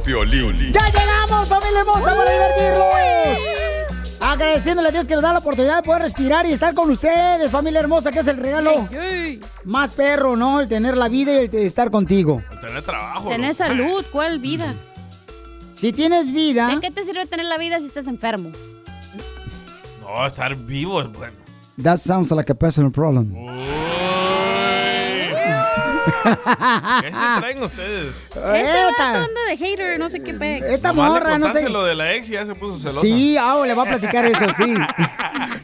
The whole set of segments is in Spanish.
Piolín. ¡Ya llegamos, familia hermosa, para divertirnos! Agradeciéndole a Dios que nos da la oportunidad de poder respirar y estar con ustedes, familia hermosa, que es el regalo más perro, ¿no? El tener la vida y el estar contigo. Tener trabajo. Tener ¿no? salud, ¿cuál vida? Si tienes vida... ¿De qué te sirve tener la vida si estás enfermo? No, estar vivo es bueno. That sounds like a personal problem. ¿Qué se traen ustedes? Este Esta, anda de hater, no sé qué pe. esta Nomás morra, no sé... lo de la ex y ya se puso celosa. Sí, ah, le voy a platicar eso, sí.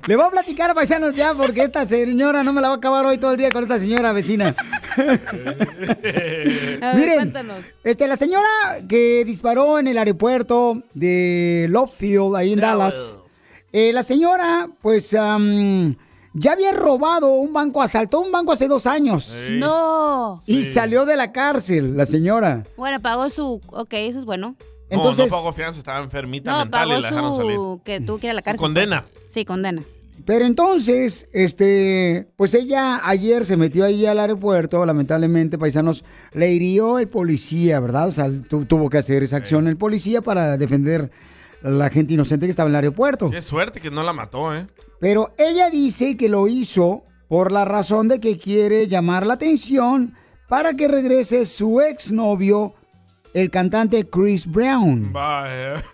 Le voy a platicar, paisanos, ya, porque esta señora no me la va a acabar hoy todo el día con esta señora vecina. A ver, Miren, cuéntanos. este, la señora que disparó en el aeropuerto de Love Field, ahí en Dallas, eh, la señora, pues, ya había robado un banco, asaltó un banco hace dos años. No. Y salió de la cárcel, la señora. Bueno, pagó su. Ok, eso es bueno. Entonces, no, no pagó fianza, estaba enfermita No, mental pagó y la dejaron salir. su. Que tú quieras la cárcel. Condena. pues. Sí, condena. Pero entonces, este, pues ella ayer se metió ahí al aeropuerto, lamentablemente, paisanos, le hirió el policía, ¿verdad? O sea, tu- tuvo que hacer esa acción el policía para defender la gente inocente que estaba en el aeropuerto. Qué suerte que no la mató, ¿eh? Pero ella dice que lo hizo por la razón de que quiere llamar la atención para que regrese su exnovio, el cantante Chris Brown. Vaya.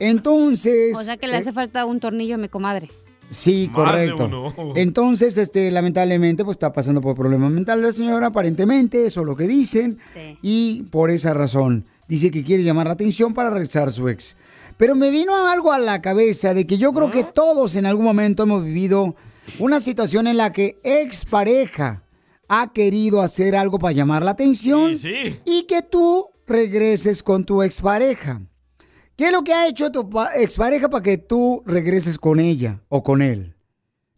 Entonces... O sea que le eh, hace falta un tornillo a mi comadre. Sí, Más de correcto. uno. Entonces, este, lamentablemente, pues está pasando por problemas mentales la señora, aparentemente, eso es lo que dicen. Sí. Y por esa razón, dice que quiere llamar la atención para regresar a su ex. Pero me vino algo a la cabeza de que yo creo que todos en algún momento hemos vivido una situación en la que ex pareja ha querido hacer algo para llamar la atención Sí, sí. y que tú regreses con tu expareja. ¿Qué es lo que ha hecho tu pa- expareja para que tú regreses con ella o con él?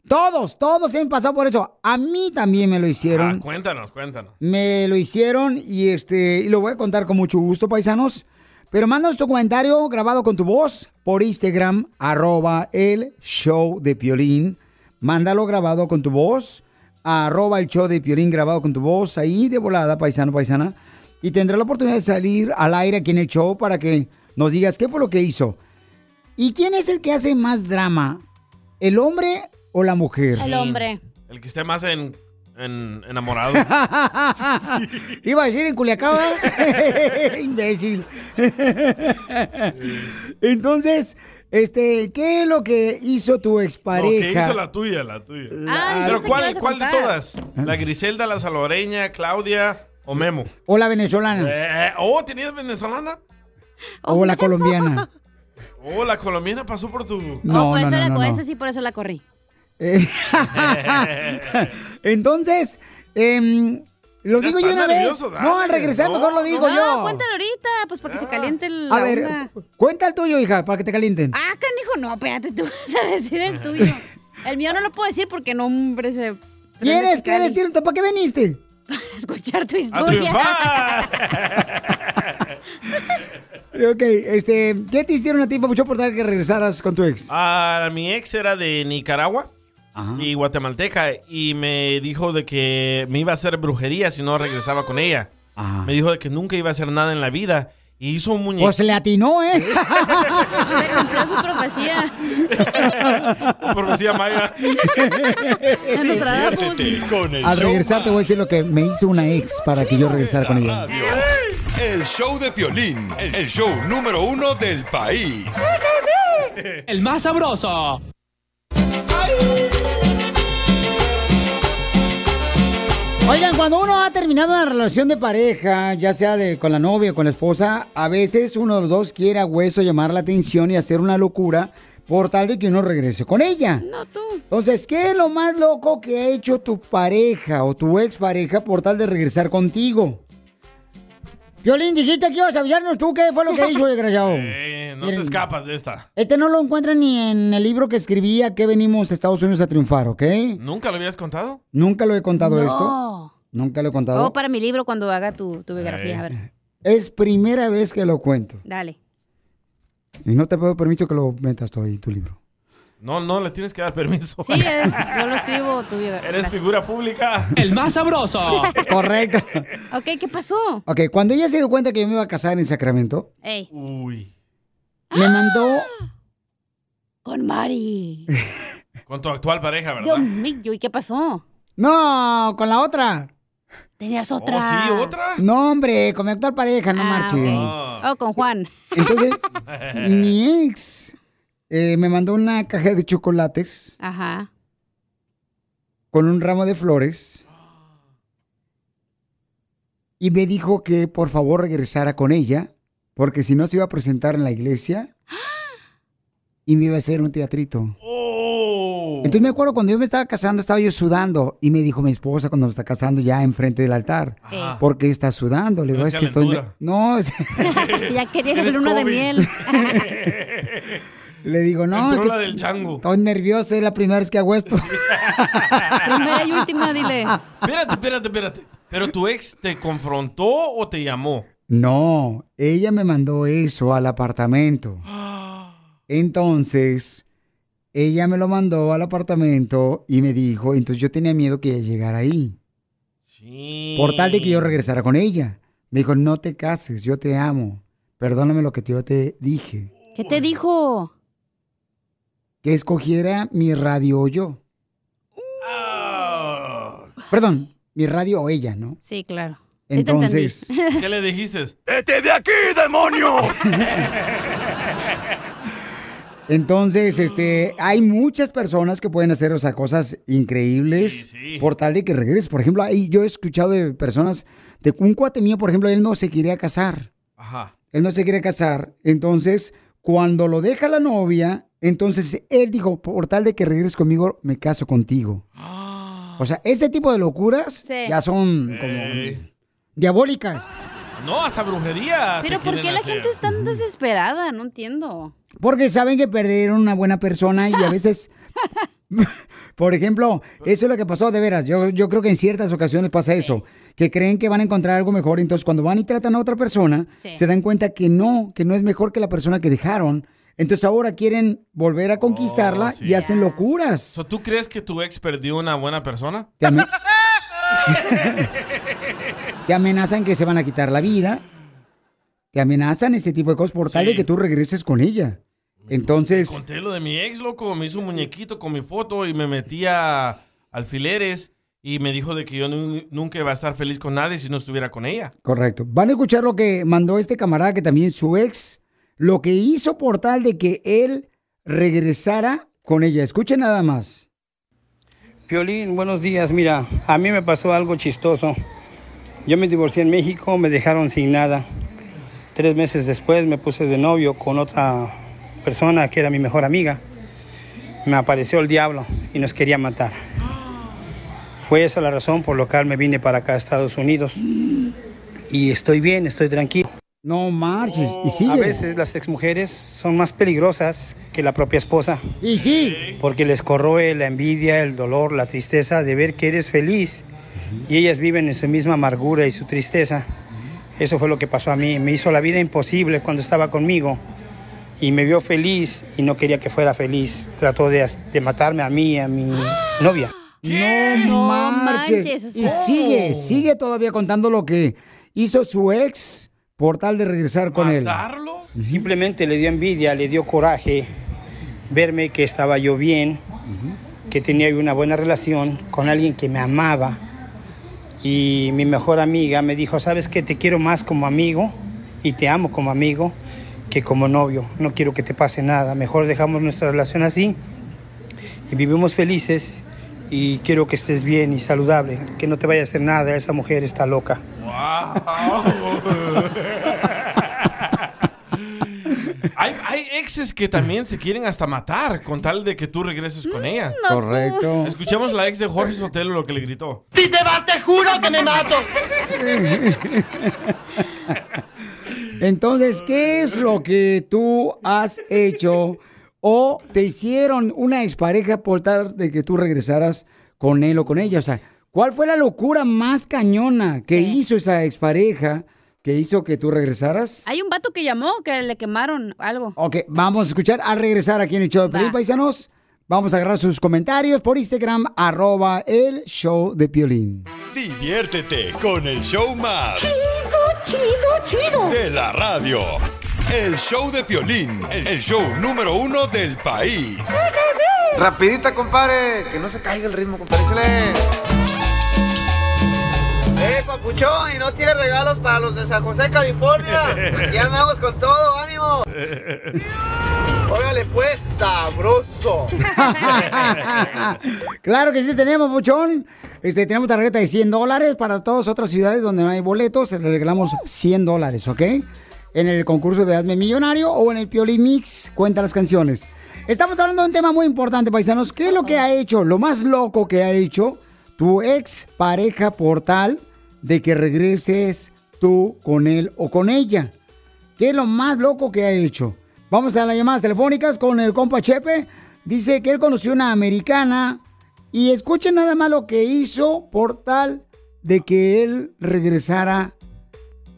Todos, todos han pasado por eso. A mí también me lo Ah, hicieron. cuéntanos, cuéntanos. Me lo hicieron y este y lo voy a contar con mucho gusto, paisanos. Pero mándanos tu comentario grabado con tu voz por Instagram, arroba el show de Piolín. Mándalo grabado con tu voz, arroba el show de Piolín grabado con tu voz, ahí de volada, paisano, paisana. Y tendrá la oportunidad de salir al aire aquí en el show para que nos digas qué fue lo que hizo. ¿Y quién es el que hace más drama? ¿El hombre o la mujer? El hombre. El que esté más en, en- enamorado. Iba a decir en Culiacán, ¿verdad? imbécil. Entonces, este, ¿qué es lo que hizo tu expareja? hizo la tuya, la tuya. Ah, Pero pensé que ¿cuál, a cuál de contar. todas? ¿La Griselda, la Salvadoreña, Claudia o Memo? O la venezolana, Eh, oh, ¿tenías venezolana? o la colombiana. Oh, la colombiana pasó por tu... No, oh, por no, eso no, la, no, con no. esa sí, por eso la corrí. Entonces, em, lo digo yo una vez. dale. No, al regresar No, mejor lo digo no, yo. cuéntalo ahorita, pues para que se caliente la A ver, onda. cuenta el tuyo, hija, para que te calienten. Ah, canijo, no, espérate, tú vas a decir el tuyo. El mío no lo puedo decir porque no, hombre, se... ¿Tienes que decirlo? ¿Para qué viniste? Escuchar tu ¡A historia. triunfar! Ok, este, ¿qué te hicieron a ti, Papucho, por dar que regresaras con tu ex? Ah, mi ex era de Nicaragua Ajá. y guatemalteca y me dijo de que me iba a hacer brujería si no regresaba con ella. Ajá. Me dijo de que nunca iba a hacer nada en la vida y hizo un muñeco. Pues le atinó, ¿eh? Se cumplió su profecía. Profecía maya. Con el Al regresar te voy a decir lo que me hizo una ex para que yo regresara con ella. El show de Piolín, el show número uno del país. El más sabroso. Oigan, cuando uno ha terminado una relación de pareja, ya sea de con la novia o con la esposa, a veces uno de los dos quiere a hueso llamar la atención y hacer una locura por tal de que uno regrese con ella. No tú. Entonces, ¿qué es lo más loco que ha hecho tu pareja o tu expareja por tal de regresar contigo? Violín, dijiste que ibas a avisarnos tú qué fue lo que hizo, desgraciado. Eh, no Miren. te escapas de esta. Este no lo encuentran ni en el libro que escribía que venimos a Estados Unidos a triunfar, ¿ok? ¿Nunca lo habías contado? Nunca lo he contado No. esto. Nunca lo he contado. Oh, para mi libro cuando haga tu, tu biografía. A ver, Es primera vez que lo cuento. dale. Y no te pido permiso que lo metas todo ahí, tu libro. No, no le tienes que dar permiso. Sí, eh, yo lo escribo tu biografía. Eres figura pública. El más sabroso. Correcto. Ok, ¿qué pasó? Ok, cuando ella se dio cuenta que yo me iba a casar en Sacramento, Ey, Uy. Me mandó... con Mari. Con tu actual pareja, ¿verdad? Dios mío, ¿y qué pasó? No, con la otra. Tenías Oh, otra. sí, otra. No, hombre, con mi actual pareja, no Ah, marche. Ah. Oh, con Juan. Entonces, mi ex eh, me mandó una caja de chocolates Ajá. con un ramo de flores y me dijo que por favor regresara con ella porque si no se iba a presentar en la iglesia y me iba a hacer un teatrito. Oh. Entonces me acuerdo cuando yo me estaba casando, estaba yo sudando y me dijo mi esposa cuando me está casando ya enfrente del altar, Ajá. ¿por qué estás sudando? Le digo, es que estoy... No, es- ya quería hacer una de miel. le digo, no, es Entró que la del chango. estoy nervioso, es la primera vez que hago esto. Primera y última, dile. Espérate, espérate, espérate. ¿Pero tu ex te confrontó o te llamó? No, ella me mandó eso al apartamento. Entonces, ella me lo mandó al apartamento y me dijo, entonces yo tenía miedo que ella llegara ahí, Sí. por tal de que yo regresara con ella. Me dijo, no te cases, yo te amo. Perdóname lo que yo te dije. ¿Qué te dijo? Que escogiera mi radio o yo. Ah. Perdón, mi radio o ella, ¿no? Sí, claro. Entonces, ¿Qué le dijiste? ¡Vete de aquí, demonio! Entonces, este, hay muchas personas que pueden hacer, o sea, cosas increíbles Sí, sí. por tal de que regreses. Por ejemplo, ahí yo he escuchado de personas, de un cuate mío, por ejemplo, él no se quería casar. Ajá. Él no se quiere casar. Entonces, cuando lo deja la novia, entonces él dijo, por tal de que regreses conmigo, me caso contigo. O sea, este tipo de locuras Sí. ya son como Eh, diabólicas. No, hasta brujería. Pero ¿por qué la hacer. gente es tan desesperada? No entiendo. Porque saben que perdieron una buena persona y a veces, por ejemplo, eso es lo que pasó de veras. Yo, yo creo que en ciertas ocasiones pasa eso, que creen que van a encontrar algo mejor, entonces cuando van y tratan a otra persona, Sí. se dan cuenta que no, que no es mejor que la persona que dejaron. Entonces ahora quieren volver a conquistarla sí. y hacen locuras. So, ¿Tú crees que tu ex perdió una buena persona? Te, ame- Te amenazan que se van a quitar la vida. Te amenazan este tipo de cosas por tal de que tú regreses con ella. Entonces... Conté lo de mi ex, loco. Me hizo un muñequito con mi foto y me metía alfileres y me dijo de que yo nu- nunca iba a estar feliz con nadie si no estuviera con ella. Correcto. Van a escuchar lo que mandó este camarada, que también su ex, lo que hizo por tal de que él regresara con ella. Escuchen nada más. Piolín, buenos días. Mira, a mí me pasó algo chistoso. Yo me divorcié en México, me dejaron sin nada. Tres meses después me puse de novio con otra persona que era mi mejor amiga. Me apareció el diablo y nos quería matar. Fue esa la razón por la cual me vine para acá a Estados Unidos. Y estoy bien, estoy tranquilo. No marches. Y A sigue. veces las exmujeres son más peligrosas que la propia esposa. Y sí. porque les corroe la envidia, el dolor, la tristeza de ver que eres feliz y ellas viven en su misma amargura y su tristeza. Eso fue lo que pasó a mí. Me hizo la vida imposible cuando estaba conmigo y me vio feliz y no quería que fuera feliz. Trató de, de matarme a mí y a mi novia. No, No marches. manches, o Y sigue, sigue todavía contando lo que hizo su ex por tal de regresar con él. Simplemente le dio envidia, le dio coraje verme que estaba yo bien, que tenía una buena relación con alguien que me amaba, y mi mejor amiga me dijo, sabes que te quiero más como amigo y te amo como amigo que como novio. No quiero que te pase nada. Mejor dejamos nuestra relación así y vivimos felices y quiero que estés bien y saludable, que no te vaya a hacer nada. Esa mujer está loca. hay, hay exes que también se quieren hasta matar con tal de que tú regreses con ella. no, Correcto. Escuchemos la ex de Jorge Sotelo lo que le gritó. Si te vas, te juro que me mato. Entonces, ¿qué es lo que tú has hecho o te hicieron una expareja por tal de que tú regresaras con él o con ella? O sea, ¿cuál fue la locura más cañona que hizo esa expareja que hizo que tú regresaras? Hay un vato que llamó que le quemaron algo. Ok, vamos a escuchar al regresar aquí en el show de Piolín, paisanos. Vamos a agarrar sus comentarios por Instagram, arroba el show de Piolín. Diviértete con el show más. Chido, chido, chido. De la radio. El show de Piolín, el show número uno del país. Rapidita, compadre. Que no se caiga el ritmo, compadre. Échale. ¡Eh, papuchón! ¿Y no tiene regalos para los de San José, California? Ya andamos con todo, ánimo. Órale, pues, sabroso. claro que sí tenemos, Puchón. Este, tenemos tarjeta de 100 dólares para todas otras ciudades donde no hay boletos. Le regalamos 100 dólares, ¿ok? En el concurso de Hazme Millonario o en el Pioli Mix, cuenta las canciones. Estamos hablando de un tema muy importante, paisanos. ¿Qué es lo que ha hecho, lo más loco que ha hecho tu ex pareja por tal de que regreses tú con él o con ella? ¿Qué es lo más loco que ha hecho? Vamos a las llamadas telefónicas con el compa Chepe. Dice que él conoció una americana y escuchen nada más lo que hizo por tal de que él regresara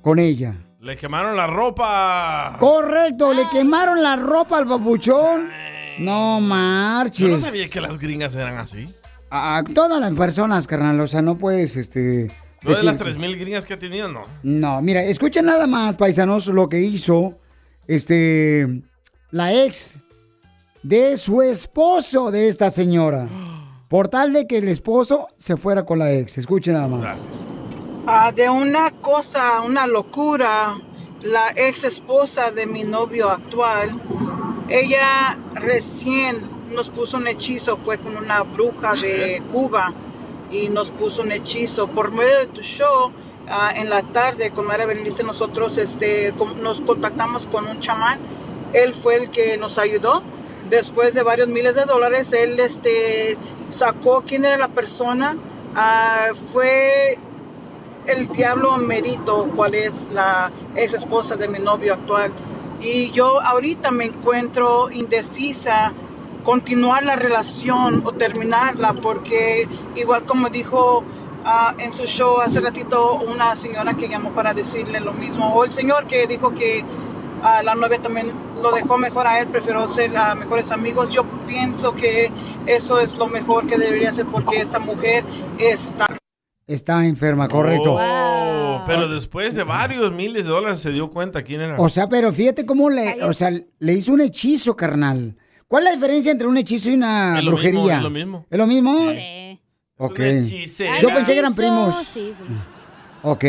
con ella. Le quemaron la ropa. Correcto, le quemaron la ropa al papuchón. No marches. Yo no sabía que las gringas eran así. A todas las personas, carnal, o sea, no puedes, este... ¿No de las 3.000 gringas que ha tenido? No. No, mira, escuchen nada más, paisanos, lo que hizo, este, la ex de su esposo de esta señora. Por tal de que el esposo se fuera con la ex. Escuchen nada más. Ah, de una cosa, una locura, la ex esposa de mi novio actual, ella recién nos puso un hechizo, fue con una bruja de Cuba y nos puso un hechizo. Por medio de tu show, ah, en la tarde, con Mara Berenice, nosotros este, nos contactamos con un chamán. Él fue el que nos ayudó. Después de varios miles de dólares, él este, sacó quién era la persona. Ah, fue el diablo merito, cuál es la ex esposa de mi novio actual. Y yo ahorita me encuentro indecisa continuar la relación o terminarla porque igual como dijo ah, en su show hace ratito una señora que llamó para decirle lo mismo o el señor que dijo que ah, la novia también lo dejó mejor a él, prefirió ser mejores amigos. Yo pienso que eso es lo mejor que debería hacer porque esa mujer está Está enferma, correcto. Oh, pero después de varios miles de dólares se dio cuenta quién era. O sea, pero fíjate cómo le, o sea, le hizo un hechizo, carnal. ¿Cuál es la diferencia entre un hechizo y una Es brujería? mismo, es lo mismo. ¿Es lo mismo? Sí. Ok. Yo pensé que eran primos. sí, sí. Ok.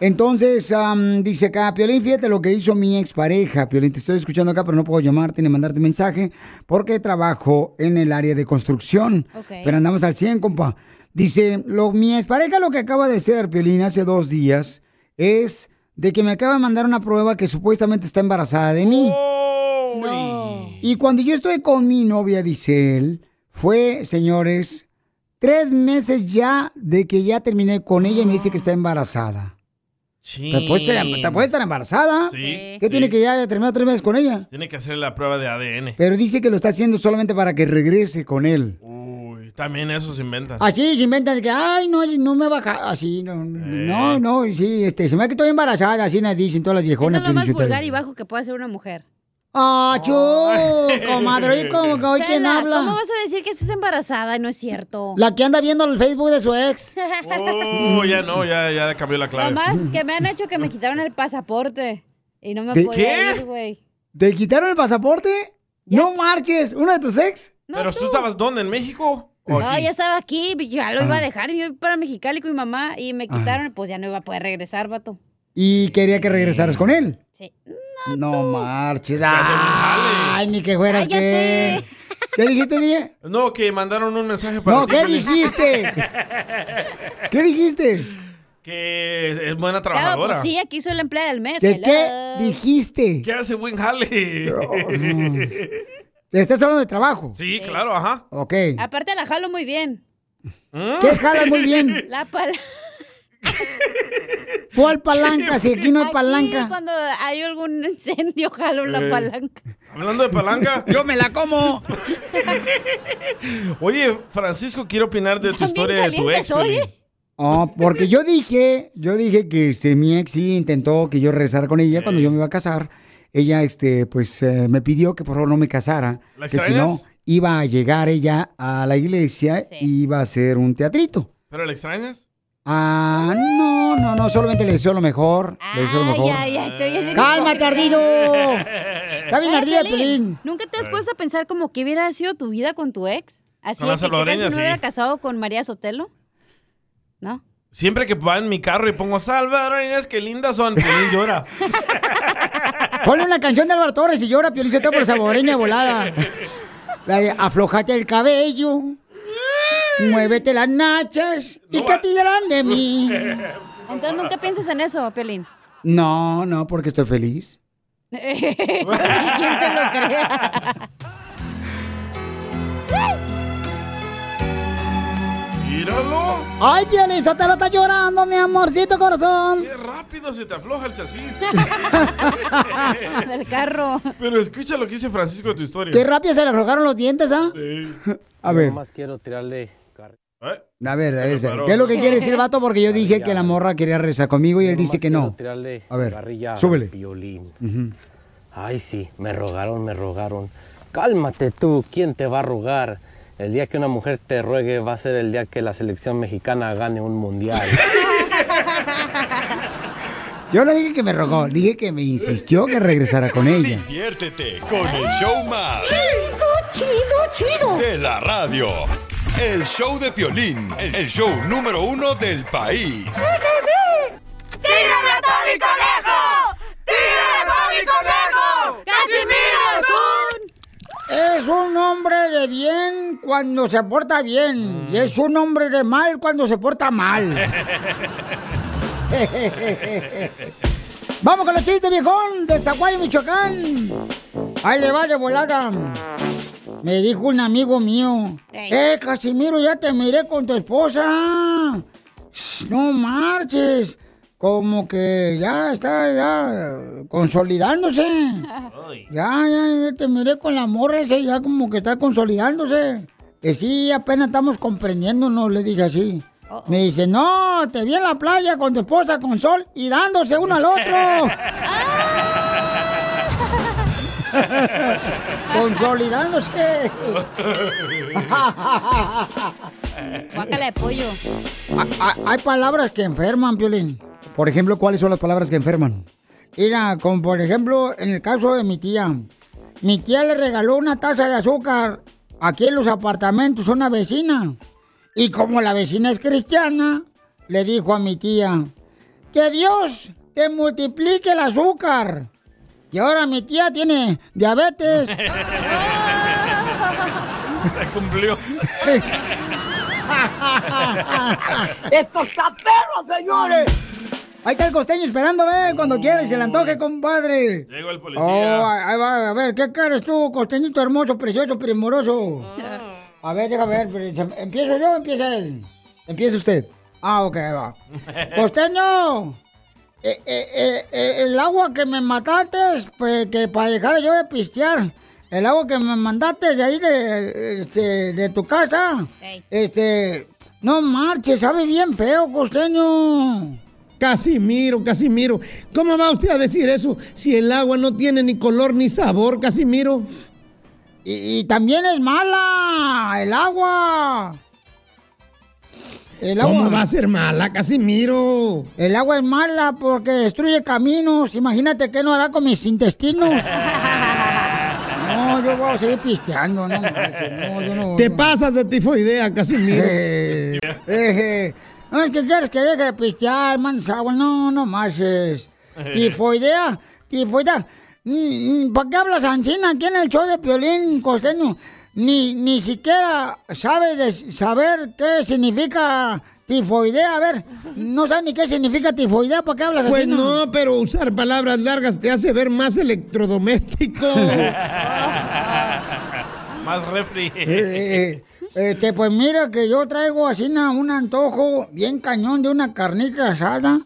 Entonces, am, dice acá, Piolín, fíjate lo que hizo mi expareja. Piolín, te estoy escuchando acá, pero no puedo llamarte ni mandarte mensaje porque trabajo en el área de construcción. Ok. Pero andamos al 100, compa. Dice, lo, mi expareja lo que acaba de hacer, Piolín, hace dos días, es de que me acaba de mandar una prueba que supuestamente está embarazada de mí. Y cuando yo estuve con mi novia, dice él, fue, señores, tres meses ya de que ya terminé con ella y me dice que está embarazada. Pero puede estar, te puede estar embarazada. Sí, ¿Qué sí. tiene que ya terminar tres meses con ella? Tiene que hacer la prueba de ADN. Pero dice que lo está haciendo solamente para que regrese con él. Uy, también eso se inventan. Así se inventan de que, ay, no, no me baja. Así, no, no, no, sí, este, se me ha que estoy embarazada. Así nos dicen todas las Eso viejonas. es lo más vulgar y bajo que puede hacer una mujer. Ah, chu, comadre, ¿cómo que hoy quién habla? ¿Cómo vas a decir que estás embarazada? No es cierto. La que anda viendo el Facebook de su ex. Oh, ya no, ya, ya cambió la clave. Nomás que me han hecho que me quitaron el pasaporte. Y no me ¿De podía qué? ir, güey. ¿Te quitaron el pasaporte? No marches, ¿uno de tus ex? ¿Pero tú estabas dónde? ¿En México? ¿O No, aquí? ya estaba aquí, ya lo iba a Ah. dejar, y me iba para Mexicali con mi mamá y me Ajá. quitaron, pues ya no iba a poder regresar, vato. Y quería que regresaras con él. Sí. No marches. hace bien Ay, ni que fueras que. ¿Qué dijiste, DJ? No, que mandaron un mensaje para No, ti, ¿qué Piolín. dijiste? ¿Qué dijiste? Que es- es buena Claro, trabajadora. pues sí, aquí soy la empleada del mes. ¿Qué, hello. qué dijiste? Que hace buen jale. ¿Estás hablando de trabajo? Sí, claro, ajá. Ok. Aparte la jalo muy bien. ¿Qué jalas muy bien? La pala... ¿Cuál palanca? Si aquí no hay palanca. cuando hay algún incendio, jalo la Eh. palanca. Hablando de palanca. Yo me la como. Oye, Francisco, quiero opinar de tu historia de tu ex. Piolín. Oh, porque yo dije, yo dije que este, mi ex sí intentó que yo regresara con ella cuando yo me iba a casar. Ella, este, pues, eh, me pidió que por favor no me casara. ¿La Que si no, iba a llegar ella a la iglesia y iba a hacer un teatrito. ¿Pero le extrañas? Ah, no, no, no, solamente le deseo lo mejor. Le deseo lo mejor. Ay, ay, te oyes bien ¡Cálmate, hipócrita. ardido! Está bien ardida, Pelín. ¿Nunca te has puesto a pensar como que hubiera sido tu vida con tu ex? Así de que, ¿qué tal si salvadoreña, no sí. hubiera casado con María Sotelo? ¿No? Siempre que va en mi carro y pongo salvadoreñas, qué lindas son, Piolín llora. Ponle una canción de Álvaro Torres y llora Piolín Sotelo por saboreña volada. La de aflojate el cabello, muévete las nachas y qué te dirán de mí. Entonces nunca piensas en eso, Pelín. No, no, porque estoy feliz. ¿Quién te lo crea? Míralo. Ay, Piolín Sotelo está llorando, mi amorcito corazón. Qué rápido se te afloja el chasis. Del carro. Pero escucha lo que dice Francisco de tu historia. Qué rápido se le aflojaron los dientes, ¿ah? Sí. A ver. más quiero tirarle A ver, a ver. ¿qué es lo que quiere decir el vato? Porque yo dije que la morra quería regresar conmigo y él dice que no. A ver, súbele. Ujú. Ay, sí, me rogaron, me rogaron. Cálmate tú, ¿quién te va a rogar? El día que una mujer te ruegue va a ser el día que la selección mexicana gane un mundial. Yo no dije que me rogó, dije que me insistió que regresara con ella. Diviértete con el show más. Chido, chido, chido. De la radio. El show de Piolín, el show número uno del país. ¡Tírame a Tony Conejo! ¡Tírame a Tony Conejo! ¡Casimiro es un... Es un hombre de bien cuando se porta bien. Y es un hombre de mal cuando se porta mal. Vamos con los chistes, viejón, de Zaguayo, Michoacán. Ahí le va de volada. Me dijo un amigo mío. Eh, Casimiro, ya te miré con tu esposa. No marches. Como que ya está ya consolidándose. Ya, ya, ya te miré con la morra ese, ya como que está consolidándose. Que sí, apenas estamos comprendiéndonos, le dije así. Me dice, no, te vi en la playa con tu esposa con sol y dándose uno al otro. Consolidándose. Guácala de pollo. Hay palabras que enferman, Piolín. Por ejemplo, ¿cuáles son las palabras que enferman? Mira, como por ejemplo, en el caso de mi tía. Mi tía le regaló una taza de azúcar aquí en los apartamentos a una vecina. Y como la vecina es cristiana, le dijo a mi tía, que Dios te multiplique el azúcar. Y ahora mi tía tiene diabetes. Se cumplió. ¡Esto está perro, señores! Ahí está el costeño esperándole cuando quiera y se le antoje, compadre. Llegó el policía. Oh, ahí va, a ver, ¿qué quieres tú, costeñito hermoso, precioso, primoroso? A ver, déjame ver, ¿empiezo yo o empieza él? Empieza usted. Ah, ok, ahí va. Costeño, eh, eh, eh, el agua que me mataste, pues, que para dejar yo de pistear, el agua que me mandaste de ahí de, este, de tu casa, este, no marches, sabe bien feo, costeño. Casimiro, Casimiro, ¿cómo va usted a decir eso si el agua no tiene ni color ni sabor, Casimiro? Y, y también es mala el agua. El ¿Cómo va a ser mala, Casimiro? El agua es mala porque destruye caminos. Imagínate qué no hará con mis intestinos. No, yo voy a seguir pisteando, no no, yo no. Te no. pasas de tifoidea, Casimiro. Eh, eh, no, es que quieres que deje de pistear, man, sabor, no, no más es. Tifoidea, tifoidea. ¿Para qué hablas Ancina aquí en el show de Piolín Costeño? Ni, ni siquiera sabes de saber qué significa tifoidea. A ver, no sabes ni qué significa tifoidea. ¿Para qué hablas Pues así? no, pero usar palabras largas te hace ver más electrodoméstico. Más refri. Eh, eh, este, pues mira que yo traigo así una- un antojo bien cañón de una carnita asada.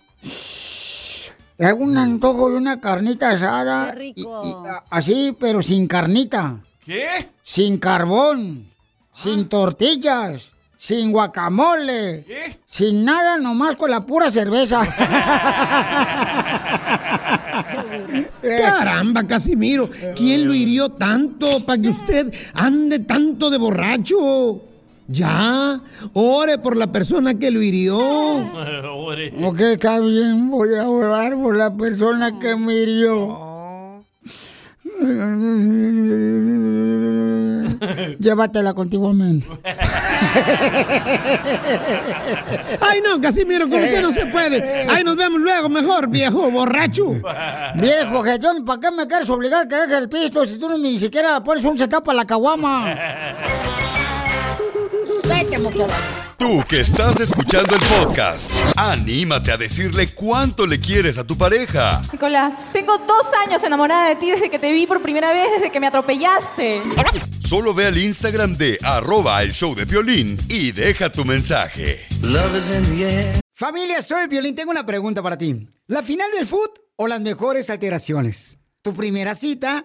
Traigo un antojo de una carnita asada. Qué rico. y, así, pero sin carnita. ¿Qué? Sin carbón. Sin tortillas. Sin guacamole. Sin nada, nomás con la pura cerveza. Caramba, Casimiro, ¿quién lo hirió tanto para que usted ande tanto de borracho? Ya, ore por la persona que lo hirió. Ore. Ok, está bien, voy a orar por la persona que me hirió. Llévatela contigo, amén. Ay, no, Casimiro, con usted no se puede. Ay, nos vemos luego, mejor, viejo borracho. Viejo jetón, ¿para qué me quieres obligar que deje el pisto si tú no ni siquiera pones un centavo para la caguama? Vete, muchacha. Tú que estás escuchando el podcast, anímate a decirle cuánto le quieres a tu pareja. Nicolás, tengo dos años enamorada de ti desde que te vi por primera vez, desde que me atropellaste. Solo ve al Instagram de arroba el show de violín y deja tu mensaje. Familia, soy Violín. Tengo una pregunta para ti. ¿La final del foot o las mejores alteraciones? ¿Tu primera cita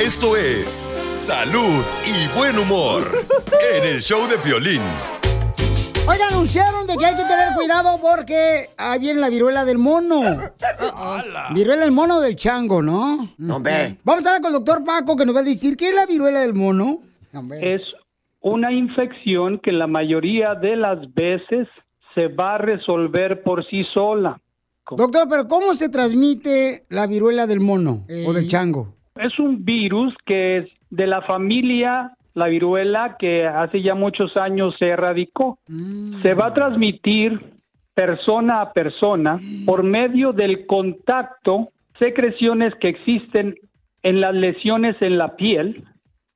Esto es salud y buen humor en el show de violín. Hoy anunciaron de que hay que tener cuidado porque ahí viene la viruela del mono. Viruela del mono o del chango, ¿no? No, hombre. Vamos a hablar con el doctor Paco que nos va a decir qué es la viruela del mono. Es una infección que la mayoría de las veces se va a resolver por sí sola. Doctor, pero ¿cómo se transmite la viruela del mono o del chango? Es un virus que es de la familia la viruela que hace ya muchos años se erradicó. Se va a transmitir persona a persona por medio del contacto, secreciones que existen en las lesiones en la piel,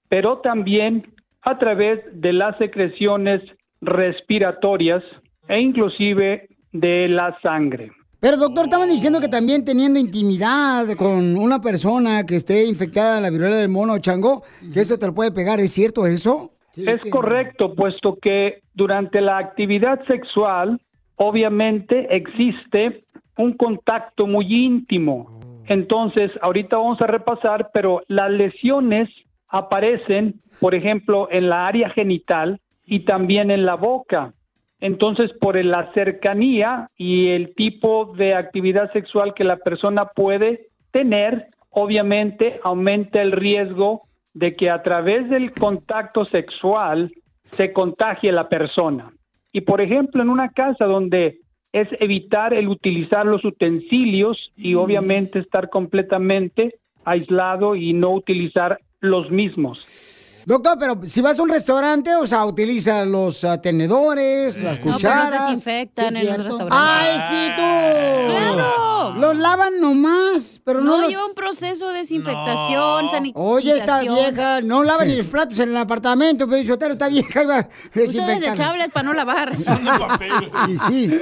pero también a través de las secreciones respiratorias e inclusive de la sangre. Pero doctor, estaban diciendo que también teniendo intimidad con una persona que esté infectada de la viruela del mono o chango, que eso te lo puede pegar, ¿es cierto eso? es correcto, puesto que durante la actividad sexual, obviamente existe un contacto muy íntimo. Entonces, ahorita vamos a repasar, pero las lesiones aparecen, por ejemplo, en la área genital y también en la boca. Entonces, por la cercanía y el tipo de actividad sexual que la persona puede tener, obviamente aumenta el riesgo de que a través del contacto sexual se contagie la persona. Y por ejemplo, en una casa donde es evitar el utilizar los utensilios y obviamente estar completamente aislado y no utilizar los mismos. Doctor, pero si vas a un restaurante, o sea, utiliza los ah, tenedores, las No, pero cucharas. los desinfectan ¿Sí en el cierto? restaurante. ¡Ay, sí, tú! ¡Claro! Los lavan nomás, pero no, No, los... lleva un proceso de desinfectación, sanitización. Oye, está vieja, no lava ni los platos en el apartamento, pero Chotero está vieja, iba a Ustedes desinfectar. desechables para no lavar. Y sí.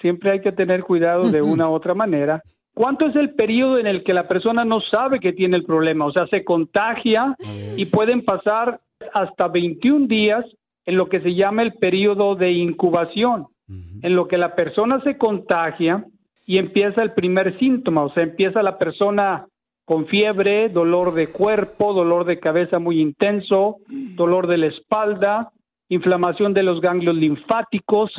Siempre hay que tener cuidado de una u otra manera. ¿Cuánto es el periodo en el que la persona no sabe que tiene el problema? O sea, se contagia y pueden pasar hasta 21 días en lo que se llama el periodo de incubación, en lo que la persona se contagia y empieza el primer síntoma, o sea, empieza la persona con fiebre, dolor de cuerpo, dolor de cabeza muy intenso, dolor de la espalda, inflamación de los ganglios linfáticos.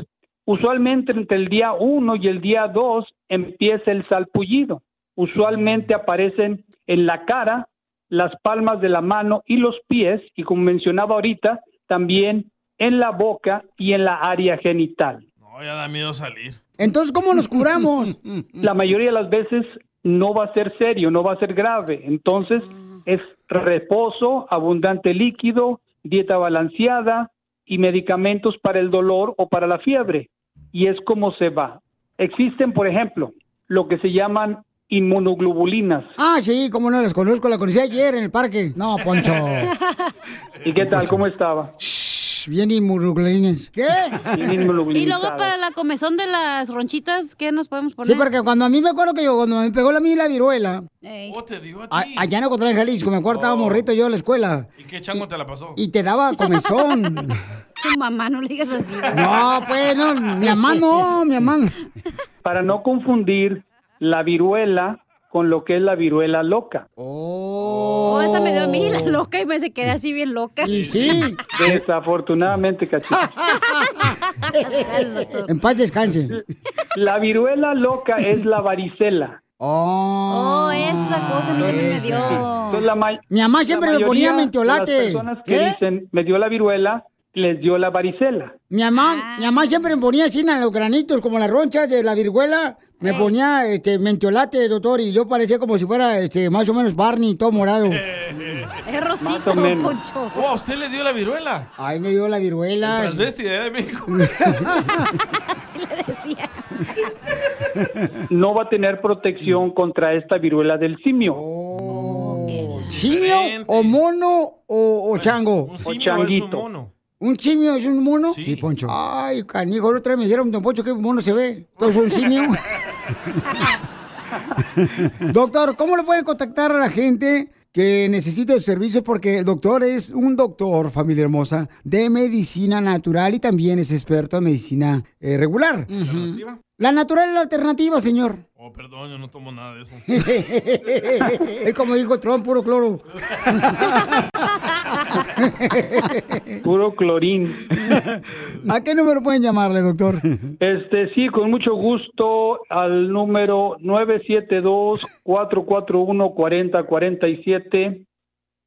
Usualmente entre el día 1 y el día 2 empieza el salpullido. Usualmente aparecen en la cara, las palmas de la mano y los pies, y como mencionaba ahorita, también en la boca y en la área genital. No, ya da miedo salir. Entonces, ¿cómo nos curamos? La mayoría de las veces no va a ser serio, no va a ser grave. Entonces, es reposo, abundante líquido, dieta balanceada y medicamentos para el dolor o para la fiebre. Y es como se va. Existen, por ejemplo, lo que se llaman inmunoglobulinas. Ah, sí, cómo no las conozco, la conocí ayer en el parque. No, Poncho. ¿Y qué tal? ¿Cómo estaba? Shh, bien inmunoglobulines. ¿Qué? Y luego para la comezón de las ronchitas, ¿qué nos podemos poner? Sí, porque cuando a mí me acuerdo que yo, cuando me pegó la mí la viruela. Oh, te dio a a- ti. allá en Ocotlán, Jalisco, me acuerdo, estaba morrito yo en la escuela, ¿Y qué chango te la pasó? y te daba comezón. Tu mamá, no le digas así. No, pues, no, mi mamá no, mi mamá. Para no confundir la viruela con lo que es la viruela loca. Oh, esa me dio a mí la loca y me se quedé así bien loca. Y sí. Desafortunadamente, cachito. En paz descanse. La viruela loca es la varicela. Oh, esa cosa a mí también me dio. Entonces, la ma- Mi mamá siempre la me ponía mentiolate. Las personas que ¿Qué? dicen, me dio la viruela, les dio la varicela. Mi mamá, mi mamá siempre me ponía así en los granitos, como las ronchas de la viruela. Me ponía este mentiolate, doctor, y yo parecía como si fuera este, más o menos Barney, todo morado. Es rosito, o. Poncho. Oh, ¿a usted le dio la viruela? Ay, me dio la viruela. Transvesti de de México. Así le decía. No va a tener protección contra esta viruela del simio. ¿Simio o mono o, o chango? Un simio es un mono. ¿Un simio es un mono? Sí, Poncho. Ay, canijo, la otra vez me dijeron, don Poncho, qué mono se ve. Todos son simio. doctor, ¿cómo le pueden contactar a la gente que necesita los servicios? Porque el doctor es un doctor, familia hermosa, de medicina natural y también es experto en medicina eh, regular. La natural es la alternativa, señor. Oh, perdón, yo no tomo nada de eso. es como dijo Trump, puro cloro. Puro clorín. ¿A qué número pueden llamarle, doctor? Este, sí, con mucho gusto al número 972-441-4047.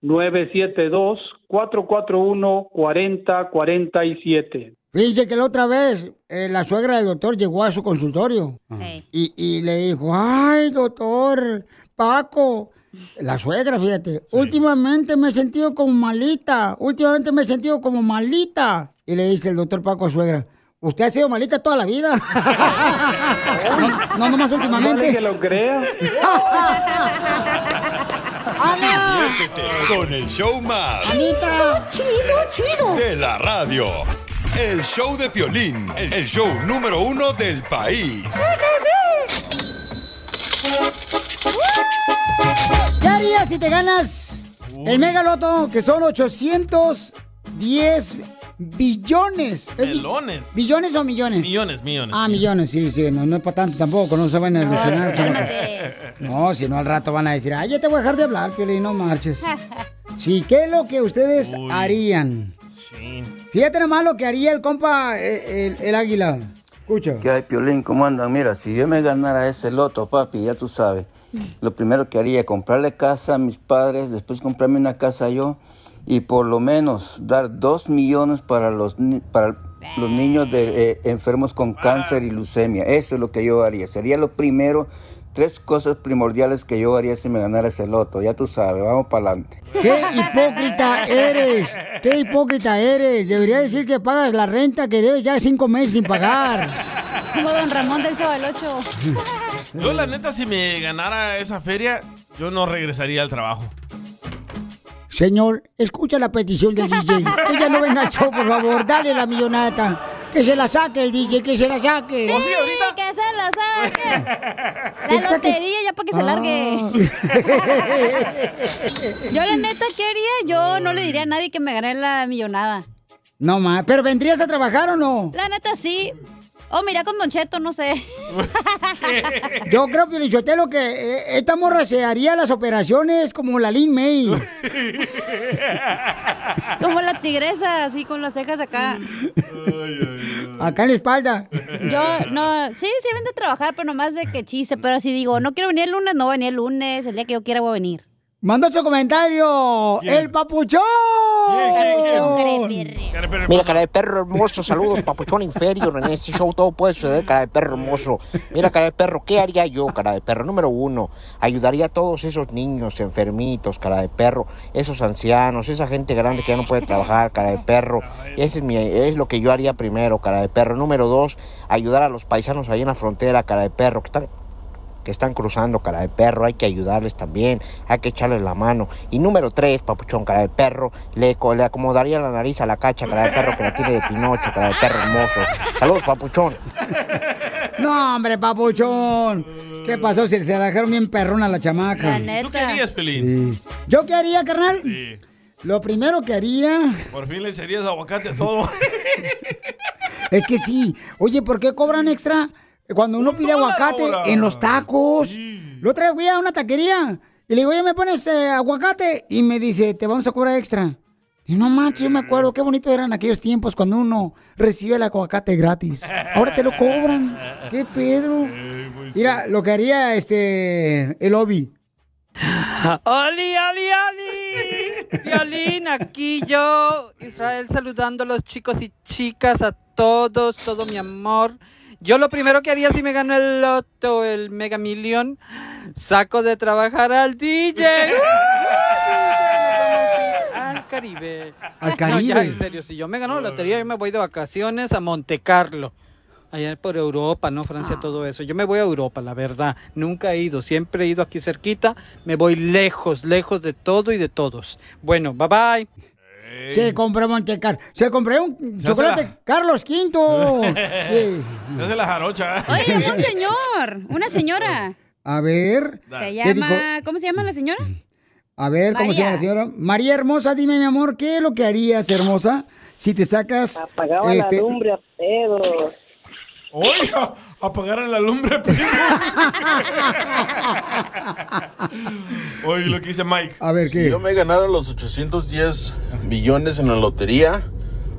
972-441-4047. Fíjese que la otra vez eh, la suegra del doctor llegó a su consultorio y, y le dijo, ay, doctor Paco, la suegra, fíjate, últimamente me he sentido como malita, últimamente me he sentido como malita. Y le dice el doctor Paco a su suegra, usted ha sido malita toda la vida. no, no nomás últimamente. Vale que lo crea. Diviértete con el show más. Anita, chido, chido. De la radio. El show de Piolín, el show número uno del país. ¿Qué harías si te ganas el megaloto, que son 800 10 billones. ¿Es bi- Melones. ¿Billones o millones? Millones, millones. Ah, millones, sí, sí, no, no es para tanto tampoco, no se van a ilusionar, cálmate. No, si no al rato van a decir, ay, ya te voy a dejar de hablar, Piolín, no marches. Sí, ¿qué es lo que ustedes harían? Fíjate nomás lo que haría el compa, eh, el, el águila. Escucha. ¿Qué hay, Piolín? ¿Cómo andan? Mira, si yo me ganara ese loto, papi, ya tú sabes. Lo primero que haría es comprarle casa a mis padres, después comprarme una casa yo y por lo menos dar dos millones para los, para los niños de, eh, enfermos con cáncer y leucemia. Eso es lo que yo haría. Sería lo primero, tres cosas primordiales que yo haría si me ganara ese loto. Ya tú sabes, vamos para adelante. ¡Qué hipócrita eres! ¡Qué hipócrita eres! Debería decir que pagas la renta que debes ya cinco meses sin pagar. Como don Ramón del del Ocho. Yo, la neta, si me ganara esa feria, yo no regresaría al trabajo. Señor, escucha la petición del DJ. Que ya no venga al show, por favor. Dale la millonata. Que se la saque el DJ, que se la saque. Sí, que se la saque. Que La saque. lotería ya para que se largue. Yo la neta, ¿qué haría? Yo no le diría a nadie que me gané la millonada. No más, pero ¿vendrías a trabajar o no? La neta, sí. Oh, mira con Don Cheto, no sé. Yo creo, Piolichotelo, que eh, esta morra se haría las operaciones como la Lin May. Como la tigresa, así con las cejas acá. Acá en la espalda. Yo, no, sí, sí, ven de trabajar, pero nomás de que chiste. Pero si digo, no quiero venir el lunes, no voy a venir el lunes. El día que yo quiera voy a venir. Manda su comentario. El papuchón. Mira, cara de perro hermoso, saludos, papuchón inferior. En este show todo puede suceder, cara de perro hermoso. Mira, cara de perro, ¿qué haría yo, cara de perro? Número uno, ayudaría a todos esos niños enfermitos, cara de perro, esos ancianos, esa gente grande que ya no puede trabajar, cara de perro. Ese es, mi, es lo que yo haría primero, cara de perro. Número dos, ayudar a los paisanos ahí en la frontera, cara de perro, que están que están cruzando, cara de perro, hay que ayudarles también, hay que echarles la mano. Y número tres, papuchón, cara de perro, le, co- le acomodaría la nariz a la cacha, cara de perro, que la tiene de Pinocho, cara de perro hermoso. Saludos, papuchón. No, hombre, papuchón. ¿Qué pasó? Se, se la dejaron bien perrona a la chamaca. ¿Tú qué harías, Pelín? Sí. ¿Yo qué haría, carnal? Sí. Lo primero que haría Por fin le echarías aguacate a todo. es que sí. Oye, ¿por qué cobran extra cuando uno pide aguacate en los tacos? Lo otra vez fui a una taquería y le digo, oye, ¿me pones eh, aguacate? Y me dice, te vamos a cobrar extra. Y no manches, yo me acuerdo qué bonito eran aquellos tiempos cuando uno recibe el aguacate gratis. Ahora te lo cobran. ¿Qué Pedro? Mira, lo que haría este el Obi. ¡Oli, oli, oli! Violín, aquí yo, Israel, saludando a los chicos y chicas, a todos, todo mi amor. Yo lo primero que haría si me gano el loto, el mega millón, saco de trabajar al DJ. al Caribe. Al No, Caribe. ya, en serio, si yo me gano la lotería, yo me voy de vacaciones a Monte Carlo. Allá por Europa, ¿no? Francia, todo eso. Yo me voy a Europa, la verdad. Nunca he ido. Siempre he ido aquí cerquita. Me voy lejos, lejos de todo y de todos. Bueno, bye bye. Se compró Montecar. Se compró un chocolate la- Carlos V. Es de la jarocha. Oye, un señor, una señora. A ver. Se llama, ¿cómo se llama la señora? A ver, ¿cómo se llama la señora? María Hermosa, dime, mi amor, ¿qué es lo que harías, hermosa, si te sacas... Apagaba este, la lumbre a pedos. Oye, apagar la lumbre, primo. Oye, lo que dice Mike. A ver, Si yo me ganara los 810 millones en la lotería,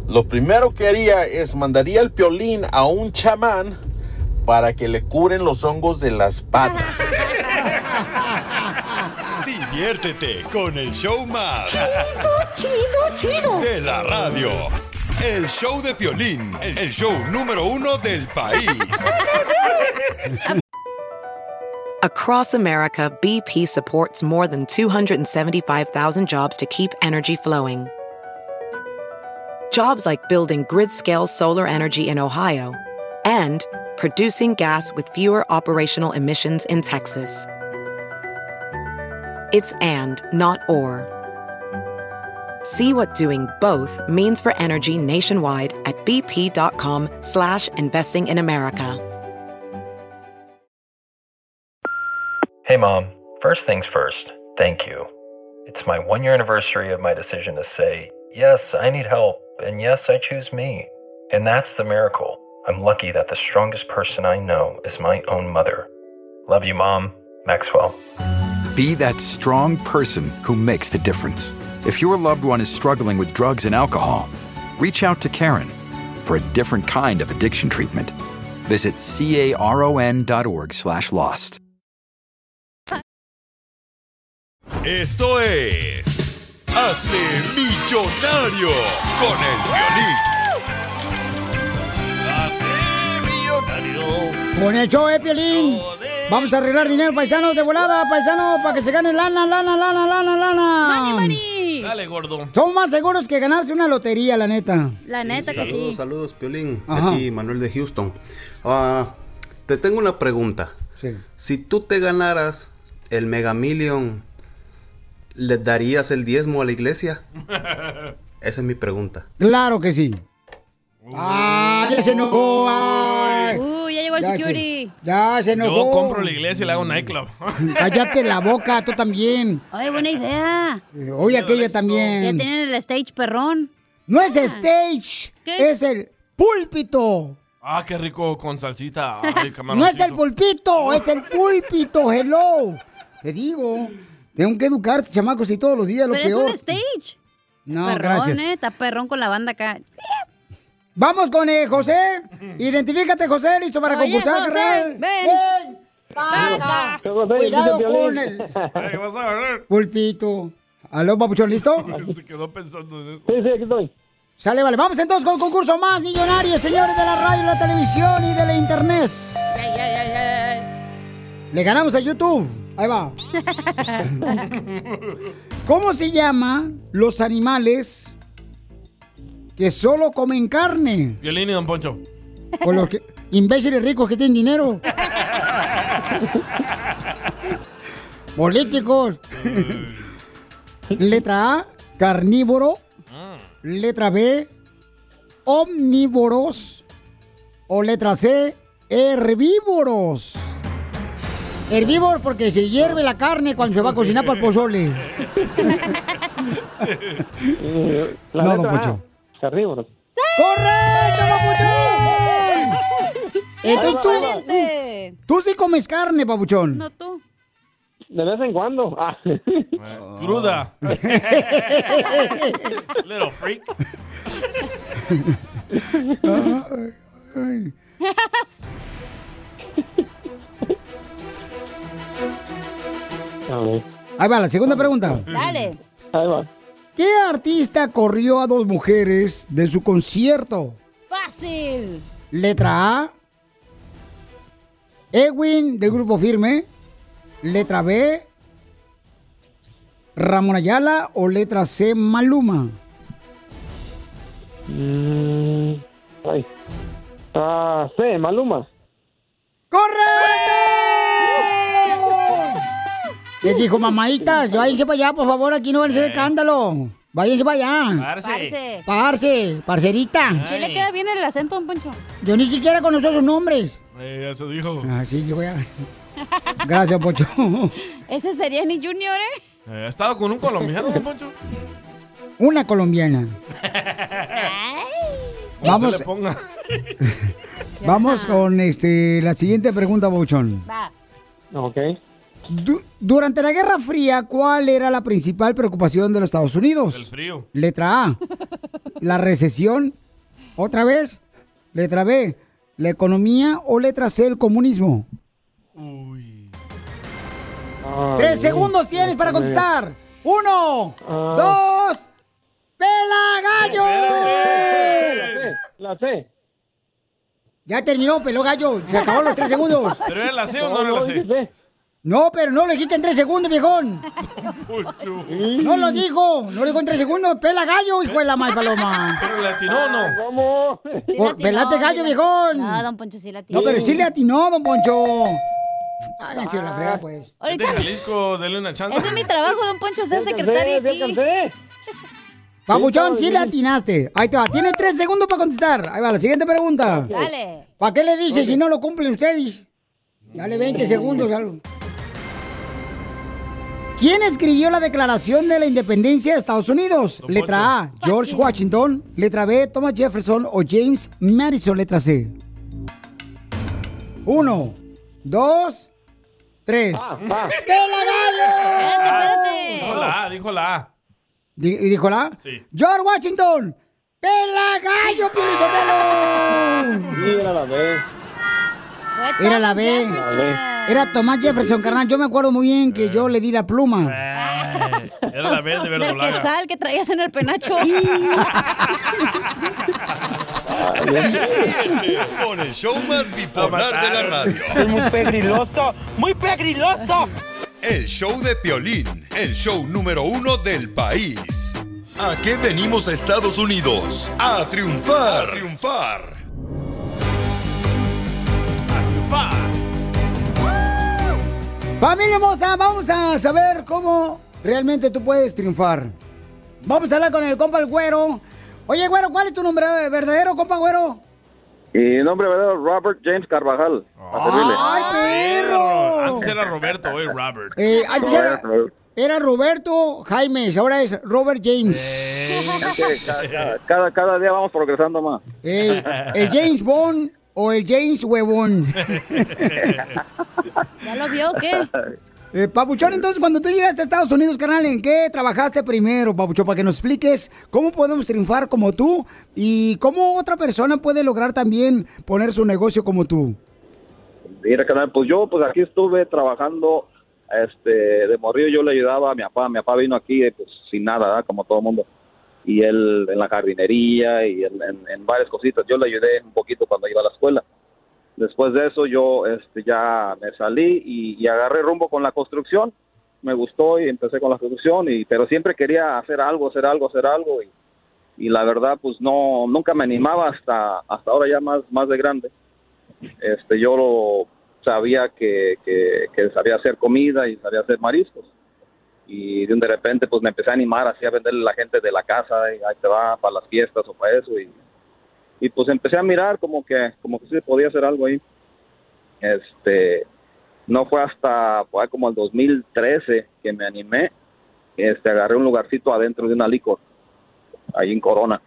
lo primero que haría es mandaría el piolín a un chamán para que le curen los hongos de las patas. Diviértete con el show más. Chido, chido. De la radio. El show de Piolín, el show número uno del país. Across America, BP supports more than 275,000 jobs to keep energy flowing. Jobs like building grid scale solar energy in Ohio and producing gas with fewer operational emissions in Texas. It's and, not or. See what doing both means for energy nationwide at bp.com slash investing in America. Hey, Mom. First things first, thank you. It's my one year anniversary of my decision to say Yes, I need help, and yes, I choose me. And that's the miracle. I'm lucky that the strongest person I know is my own mother. Love you, Mom. Maxwell. Be that strong person who makes the difference. If your loved one is struggling with drugs and alcohol, reach out to Karen for a different kind of addiction treatment. Visit caron.org slash lost. Esto es Hazte Millonario con el violín. Con el show de Piolín. Vamos a arreglar dinero, paisanos, de volada, paisanos, para que se gane lana, lana, lana, lana, lana. Dale, gordo. Son más seguros que ganarse una lotería, la neta. La neta que Saludos, sí. saludos, Piolín. Ajá. Aquí Manuel de Houston. Ah, te tengo una pregunta. Sí. Si tú te ganaras el Mega Million, ¿le darías el diezmo a la iglesia? Esa es mi pregunta. Claro que sí. ¡Ah, ya se enojó! ay. Uy, ya llegó el Ya se- security. Ya se enojó. Yo compro la iglesia y le hago un nightclub. Cállate la boca, tú también. Ay, buena idea. Oye, aquella Ya también. tienen el stage perrón. No es stage, ¿Qué? es el púlpito. Ah, qué rico con salsita. Ay, No es el pulpito, es el púlpito, hello. Te digo, tengo que educarte, chamacos, y todos los días lo Pero peor. es un stage. No, perrón, gracias. eh. Está perrón con la banda acá. Vamos con eh, José. Identifícate, José, listo para Oye, concursar, José, carnal. ven. José, Cuidado con el pulpito. ¿Aló, papuchón, listo? Se quedó pensando en eso. Sí, sí, aquí estoy. Sale, vale. Vamos entonces con el concurso más millonario, señores de la radio, la televisión y de la internet. Le ganamos a YouTube. Ahí va. ¿Cómo se llaman los animales que solo comen carne? Violín y Don Poncho. Pues los que, imbéciles ricos que tienen dinero. Políticos. Letra A, carnívoro. Letra B, omnívoros. O letra C, herbívoros. Herbívoros porque se hierve la carne cuando se va a cocinar para el pozole. La No, letra don A, Carnívoros. ¡Correcto, papuchón! Entonces tú, tú sí comes carne, papuchón. No tú. De vez en cuando. Ah. Cruda. Little freak. Ay, ay. Ahí va, la segunda pregunta. Dale. Ahí va. ¿Qué artista corrió a dos mujeres de su concierto? Fácil. Letra A. Edwin del grupo Firme. Letra B. Ramón Ayala o letra C. Maluma. Mm, ay. Ah, sí, Maluma. ¡Correcto! Les dijo, mamaitas, váyanse para allá, por favor, aquí no van a hacer escándalo. Váyanse para allá. Parce. Parce, parcerita. ¿Sí le queda bien el acento, don Poncho? Yo ni siquiera conozco sus nombres. Eh, eso dijo. Ah, sí, yo voy a... Gracias, Pocho. Ese sería ni Junior, ¿eh? Eh, ¿Ha estado con un colombiano, Don Poncho? Una colombiana. Vamos. se. Vamos con este la siguiente pregunta, Bouchón. Va. Ok. Du- durante la Guerra Fría, ¿cuál era la principal preocupación de los Estados Unidos? El frío. Letra A, la recesión. ¿Otra vez? Letra B, la economía o letra C, el comunismo. Tres segundos tienes para contestar. Uno, Ah. dos, ¡pela gallo! La C. Ya terminó, peló gallo. Se acabaron los tres segundos. ¿Pero era la C o no era la C? No, pero no lo dijiste en tres segundos, viejón. No lo dijo. No lo dijo en tres segundos. Pela gallo, hijo de la mal paloma. ¿Pero le atinó o no? ¿Cómo? Por- pelate gallo, viejón. No, don Poncho sí tiene. No, pero sí le atinó, don Poncho. Háganse la frega, pues. ¿Es de Ahorita, Jalisco, dele una chanda. ese es mi trabajo, don Poncho, ser secretario aquí. Papuchón, sí le atinaste. Ahí te va. Tiene tres segundos para contestar. Ahí va, la siguiente pregunta. Dale. ¿Para qué le dice si no lo cumplen ustedes? Dale 20 segundos. algo. ¿Quién escribió la Declaración de la Independencia de Estados Unidos? Letra A, George Washington. Letra B, Thomas Jefferson o James Madison. Letra C. Uno, dos, tres. ¡Tela gallo! Dijo la A, dijo la A. Di- ¿Dijo la? A? Sí. George Washington. ¡Pela gallo, Piolizotelo! Era la B. Era la B. La B. Era Tomás Jefferson, carnal. Yo me acuerdo muy bien que yo le di la pluma. Era la verde Del verdolaga. quetzal que traías en el penacho. Con el show más bipolar de la radio. Es muy pegriloso, muy pegriloso. El show de Piolín, el show número uno del país. ¿A qué venimos a Estados Unidos? A triunfar. A triunfar. Familia hermosa, vamos a saber cómo realmente tú puedes triunfar. Vamos a hablar con el compa el güero. Oye, güero, ¿cuál es tu nombre verdadero, compa güero? Y nombre verdadero, Robert James Carvajal. ¡Ay, perro! Antes era Roberto, hoy Robert. Eh, antes era, era Roberto Jaimes, ahora es Robert James. Cada, cada día vamos progresando más. Eh, el James Bond o el James Huevón. ¿Ya lo vio o qué? Eh, Papuchón, entonces cuando tú llegaste a Estados Unidos, carnal, ¿en qué trabajaste primero, Papuchón? Para que nos expliques cómo podemos triunfar como tú y cómo otra persona puede lograr también poner su negocio como tú. Mira, canal, pues yo pues aquí estuve trabajando este de morrillo yo le ayudaba a mi papá, mi papá vino aquí eh, pues sin nada, ¿verdad? como todo el mundo. Y él en la jardinería y en, en- en varias cositas. Yo le ayudé un poquito cuando iba a la escuela. Después de eso yo este ya me salí y, y agarré rumbo con la construcción. Me gustó y empecé con la construcción y pero siempre quería hacer algo, hacer algo, hacer algo y, y la verdad pues no nunca me animaba hasta hasta ahora ya más más de grande este yo lo sabía que, que, que sabía hacer comida y sabía hacer mariscos y de, un de repente pues me empecé a animar así a venderle a la gente de la casa y ahí te va para las fiestas o para eso y, y pues empecé a mirar como que como que sí podía hacer algo ahí este no fue hasta fue como el 2013 que me animé este agarré un lugarcito adentro de una licor ahí en Corona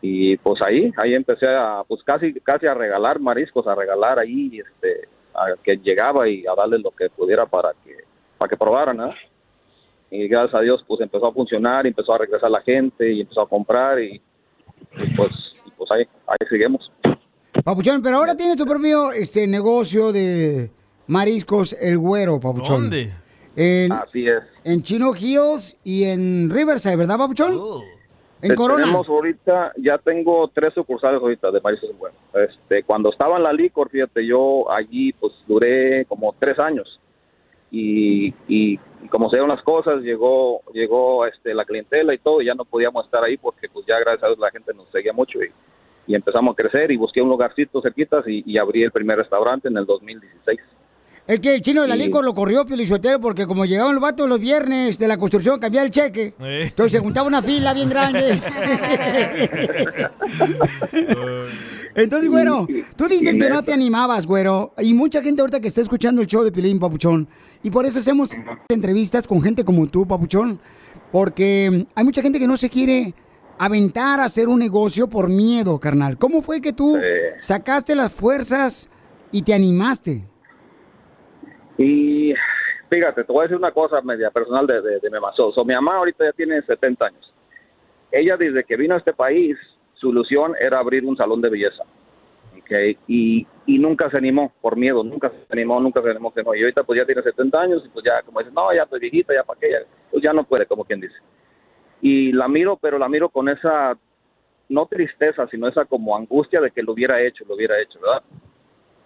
y pues ahí ahí empecé a pues casi casi a regalar mariscos a regalar ahí este a que llegaba y a darles lo que pudiera para que para que probaran ¿no? Y gracias a Dios pues empezó a funcionar y empezó a regresar la gente y empezó a comprar y, y, pues y, pues ahí ahí seguimos Papuchón, pero ahora tienes tu propio este, negocio de mariscos El Güero, Papuchón. ¿Dónde? En, así es en Chino Hills y en Riverside, ¿verdad, Papuchón? En Eh, Corona. Tenemos ahorita, ya tengo tres sucursales ahorita de mariscos en Bueno. Este, cuando estaba en la licor, fíjate, yo allí pues duré como tres años. Y, y, y como se dieron las cosas, llegó llegó este la clientela y todo, y ya no podíamos estar ahí porque pues ya gracias a Dios la gente nos seguía mucho y, y empezamos a crecer y busqué un lugarcito cerquitas y, y abrí el primer restaurante en el 2016. Es que el chino de la Sí. licor lo corrió, Piolichotero, porque como llegaban los vatos los viernes de la construcción a cambiar el cheque, entonces se juntaba una fila bien grande. entonces, güero, tú dices que no te animabas, güero, y mucha gente ahorita que está escuchando el show de Pilín, Papuchón, y por eso hacemos entrevistas con gente como tú, Papuchón, porque hay mucha gente que no se quiere aventar a hacer un negocio por miedo, carnal. ¿Cómo fue que tú sacaste las fuerzas y te animaste? Y fíjate, te voy a decir una cosa media personal de, de, de mi mamá. So, so, mi mamá ahorita ya tiene 70 años. Ella desde que vino a este país, su ilusión era abrir un salón de belleza. Okay. Y, y nunca se animó, por miedo, nunca se animó, nunca se animó que no. Y ahorita pues ya tiene 70 años y pues ya como dice, no, ya estoy viejita, ya para qué, ya, pues ya no puede, como quien dice. Y la miro, pero la miro con esa, no tristeza, sino esa como angustia de que lo hubiera hecho, lo hubiera hecho, ¿verdad?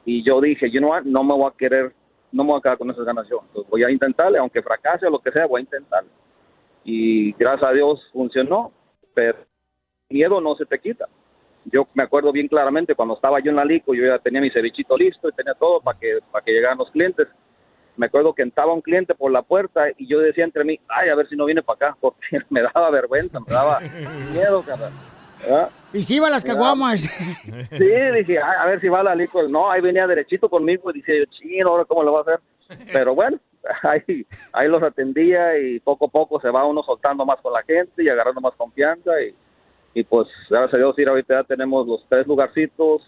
Y yo dije, know what? no me voy a querer no me voy a quedar con esas ganas yo. Entonces voy a intentarle, aunque fracase o lo que sea, voy a intentarle. Y gracias a Dios funcionó, pero miedo no se te quita. Yo me acuerdo bien claramente cuando estaba yo en la Lico, yo ya tenía mi cevichito listo y tenía todo para que, para que llegaran los clientes. Me acuerdo que entraba un cliente por la puerta y yo decía entre mí, ay, a ver si no viene para acá, porque me daba vergüenza, me daba miedo. ¿verdad? Y si iba a las caguamas. Sí, dije, "Ay, a ver si va la licor. No, ahí venía derechito conmigo y dice, chino, ahora cómo lo va a hacer. Pero bueno, ahí, ahí los atendía y poco a poco se va uno soltando más con la gente y agarrando más confianza y, y pues gracias a Dios ir ahorita ya tenemos los tres lugarcitos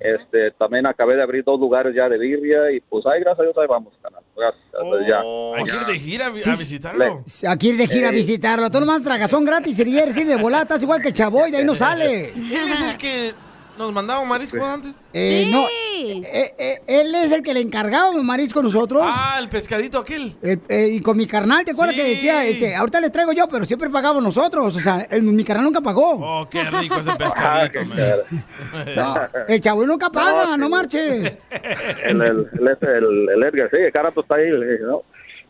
este también acabé de abrir dos lugares ya de birria y pues ahí gracias a Dios ahí vamos canal gracias gracias, ya Hay que ir de gira a, a Sí, visitarlo. Aquí ir de gira a visitarlo. Tú nomás tragazón gratis y ir de volada, estás igual que el chavoy, de ahí no sale. ¿Él es el que nos mandaba mariscos antes? Eh, No, eh, eh, él es el que le encargaba un marisco a nosotros. Ah, el pescadito aquel. Eh, eh, y con mi carnal, ¿te acuerdas que decía, este, ahorita les traigo yo, pero siempre pagamos nosotros? O sea, el- mi carnal nunca pagó. Oh, qué rico ese Ah, pescadito, No, el chavo nunca paga, no, marches. el, el, el, el, el Edgar, sí, el carato está ahí, le dije, ¿no?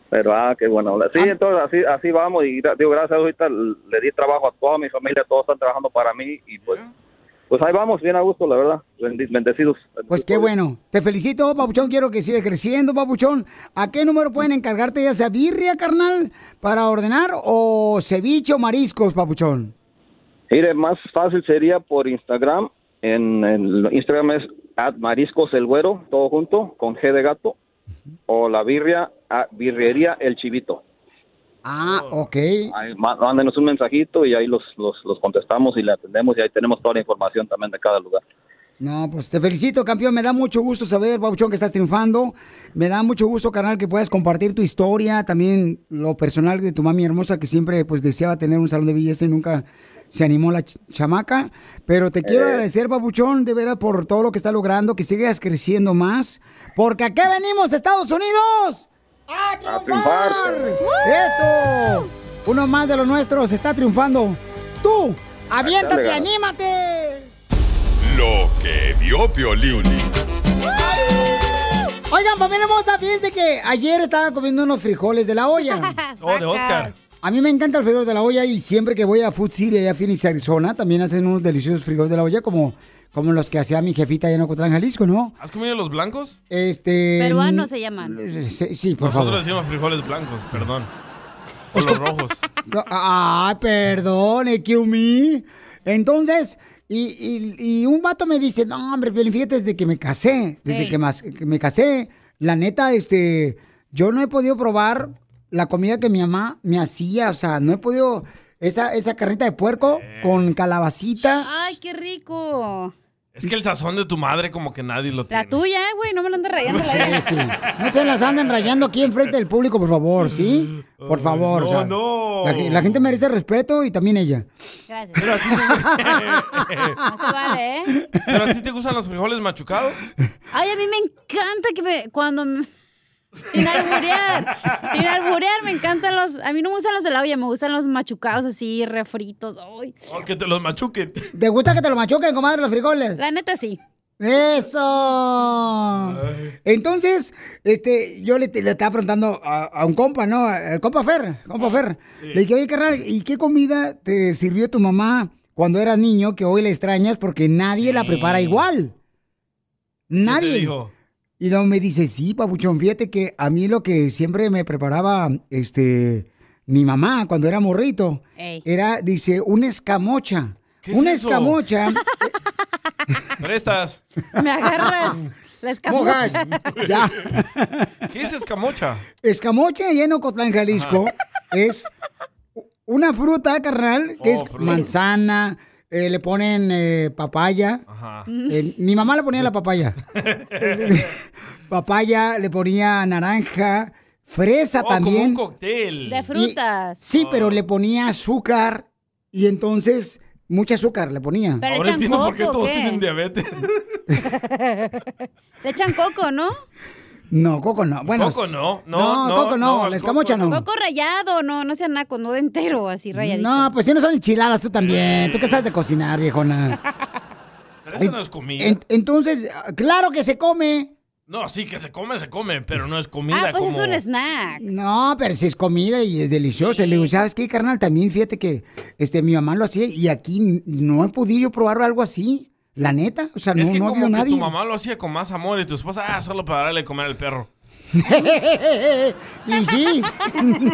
Pero, ah, qué bueno. Sí, entonces así, así vamos y digo, gracias ahorita le di trabajo a toda mi familia, todos están trabajando para mí y pues, pues ahí vamos, bien a gusto, la verdad, bendecidos. Pues qué bueno. Te felicito, Papuchón. Quiero que siga creciendo, Papuchón. ¿A qué número pueden encargarte ya sea birria, carnal, para ordenar o ceviche o mariscos, Papuchón? Mire, más fácil sería por Instagram, en, en Instagram es mariscos el güero, todo junto, con G de gato, o la birria, a birrería el chivito. Ah, ok. Ahí, mándenos un mensajito y ahí los, los, los contestamos y le atendemos y ahí tenemos toda la información también de cada lugar. No, pues te felicito, campeón. Me da mucho gusto saber, Papuchón, que estás triunfando. Me da mucho gusto, carnal, que puedas compartir tu historia, también lo personal de tu mami hermosa, que siempre pues deseaba tener un salón de belleza y nunca se animó la ch- chamaca. Pero te quiero Eh. agradecer, Papuchón, de veras por todo lo que está logrando, que sigas creciendo más. Porque acá venimos, Estados Unidos. ¡A triunfar! ¡Eso! Uno más de los nuestros está triunfando. ¡Tú! ¡Aviéntate, ganas. anímate! Lo que vio Piolín. Oigan, familia hermosa, fíjense que ayer estaba comiendo unos frijoles de la olla. Oh, de Oscar. A mí me encanta el frijol de la olla y siempre que voy a Food City, allá a Phoenix, Arizona, también hacen unos deliciosos frijoles de la olla como, como los que hacía mi jefita allá en Ocotlán, Jalisco, ¿no? ¿Has comido los blancos? Este... Peruanos se llaman. Sí, sí, por Nosotros favor. decimos frijoles blancos, perdón. O los rojos. Ay, perdón, excuse me. Entonces, y, y- y un vato me dice, no, hombre, fíjate, desde que me casé, desde que me casé, la neta, este, yo no he podido probar la comida que mi mamá me hacía, o sea, no he podido, esa, esa carnita de puerco con calabacita. Ay, qué rico. Es que el sazón de tu madre como que nadie lo tiene. La tuya, eh, güey, no me lo andes rayando. Sí, sí. No se las anden rayando aquí enfrente del público, por favor, ¿sí? Por favor. o sea, no. La, la gente merece respeto y también ella. Gracias. No se vale, ¿eh? ¿Pero a ti te gustan los frijoles machucados? Ay, a mí me encanta que me, cuando... me- sin alburear, sin alburear, me encantan los... A mí no me gustan los de la olla, me gustan los machucados así, refritos. Ay, O que te los machuquen. ¿Te gusta que te lo machuquen, comadre, los frijoles? la neta sí. ¡Eso! Entonces, este, yo le, le estaba preguntando a, a un compa, ¿no? El compa Fer, compa Fer. Le dije, oye, carnal, ¿y qué comida te sirvió tu mamá cuando eras niño que hoy la extrañas porque nadie la prepara igual? Nadie. te dijo? Y luego me dice, sí, papuchón, fíjate que a mí lo que siempre me preparaba, este, mi mamá cuando era morrito, Ey. era, dice, una escamocha. ¿Qué es una eso? escamocha. Prestas. Me agarras la Mojas. escamocha. Ya. ¿Qué es escamocha? Escamocha allá en Ocotlán, Jalisco, es una fruta, carnal, que Oh, es fruta. manzana, eh, le ponen eh, papaya. Ajá. Eh, mi mamá le ponía la papaya. papaya, le ponía naranja, fresa Oh, como también. un cóctel. De frutas. Sí, pero le ponía azúcar y entonces mucha azúcar le ponía. Pero Ahora entiendo por qué todos ¿qué? tienen diabetes. Le echan coco, ¿no? No, coco no. Bueno, Coco no, no, no, no, coco no, no, la escamocha no. Coco rayado, no, no sea naco, no de entero, así rayadito. No, pues si no son enchiladas tú también. ¿Tú qué sabes de cocinar, viejona? Pero eso no es comida. En- entonces, claro que se come. No, sí, que se come, se come, pero no es comida Ah, pues como... es un snack. No, pero si es comida y es deliciosa. Le digo, ¿sabes qué, carnal? También fíjate que este, mi mamá lo hacía y aquí no he podido yo probar algo así. La neta, o sea, no, es que no como que nadie. tu mamá lo hacía con más amor y tu esposa, ah, solo para darle comer al perro. y sí.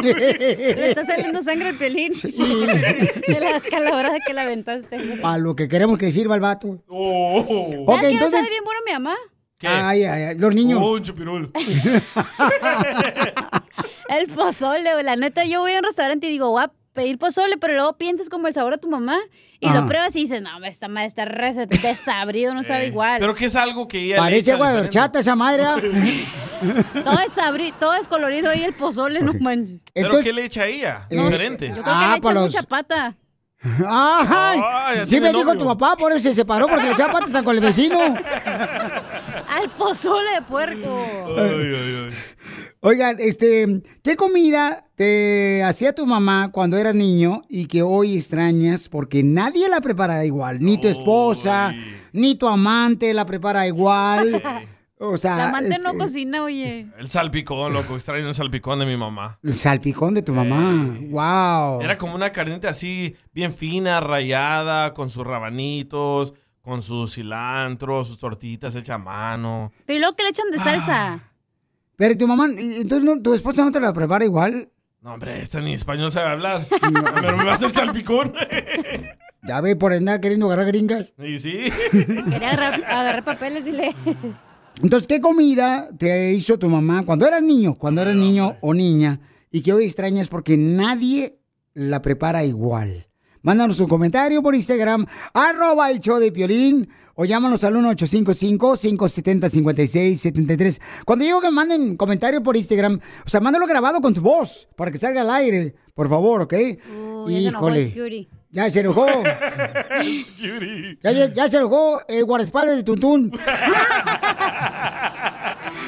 Le está saliendo sangre al pelín. De la escalabrada que la aventaste. A lo que queremos que sirva el vato. Oh. Ok, ¿Sabes qué entonces. bien bueno mi mamá? ¿Qué? Ay, ay, ay, los niños. Oh, un chupirul. El pozole. La neta, yo voy a un restaurante y digo, voy a pedir pozole, pero luego piensas como el sabor de tu mamá y Ah. lo pruebas y dices, no, hombre, esta madre está re desabrido, no sabe igual. Pero que es algo que ella le Parece echa agua de horchata esa madre. ¿ah? Todo es sabri- todo es colorido ahí el pozole, no manches. ¿Pero Entonces- qué le echa ella? No, Diferente. Yo creo que Ah, le por echan los- mucha pata. Ay, Ay, sí me dijo tu papá, por eso se separó, porque le echaba patas con el vecino. Al pozole de puerco. Oigan, este, ¿qué comida te hacía tu mamá cuando eras niño y que hoy extrañas porque nadie la prepara igual? Ni tu esposa, ni tu amante la prepara igual. O sea, La amante no este, cocina, oye. El salpicón, loco. Extraño el salpicón de mi mamá. el salpicón de tu mamá. Wow. Era como una carnita así, bien fina, rayada, con sus rabanitos, con su cilantro, sus tortitas hechas a mano. Pero ¿y luego que le echan de salsa. Pero tu mamá, ¿y entonces no- tu esposa no te la prepara igual. No, hombre, esta ni español sabe hablar. Pero me va a hacer salpicón. Ya ve por andar queriendo agarrar gringas. y sí. Quería agarrar, agarrar papeles, dile. Entonces, ¿qué comida te hizo tu mamá cuando eras niño, cuando eras niño o niña, y que hoy extrañas porque nadie la prepara igual? Mándanos un comentario por Instagram, arroba el show de Piolín, o llámanos al 1-855-570-5673. Cuando digo que manden comentario por Instagram, o sea, mándalo grabado con tu voz, para que salga al aire, por favor, ¿ok? Uy, ya se enojó el Scooty. Ya se enojó. Ya, ya- ya se enojó el guardaespaldas de Tuntún.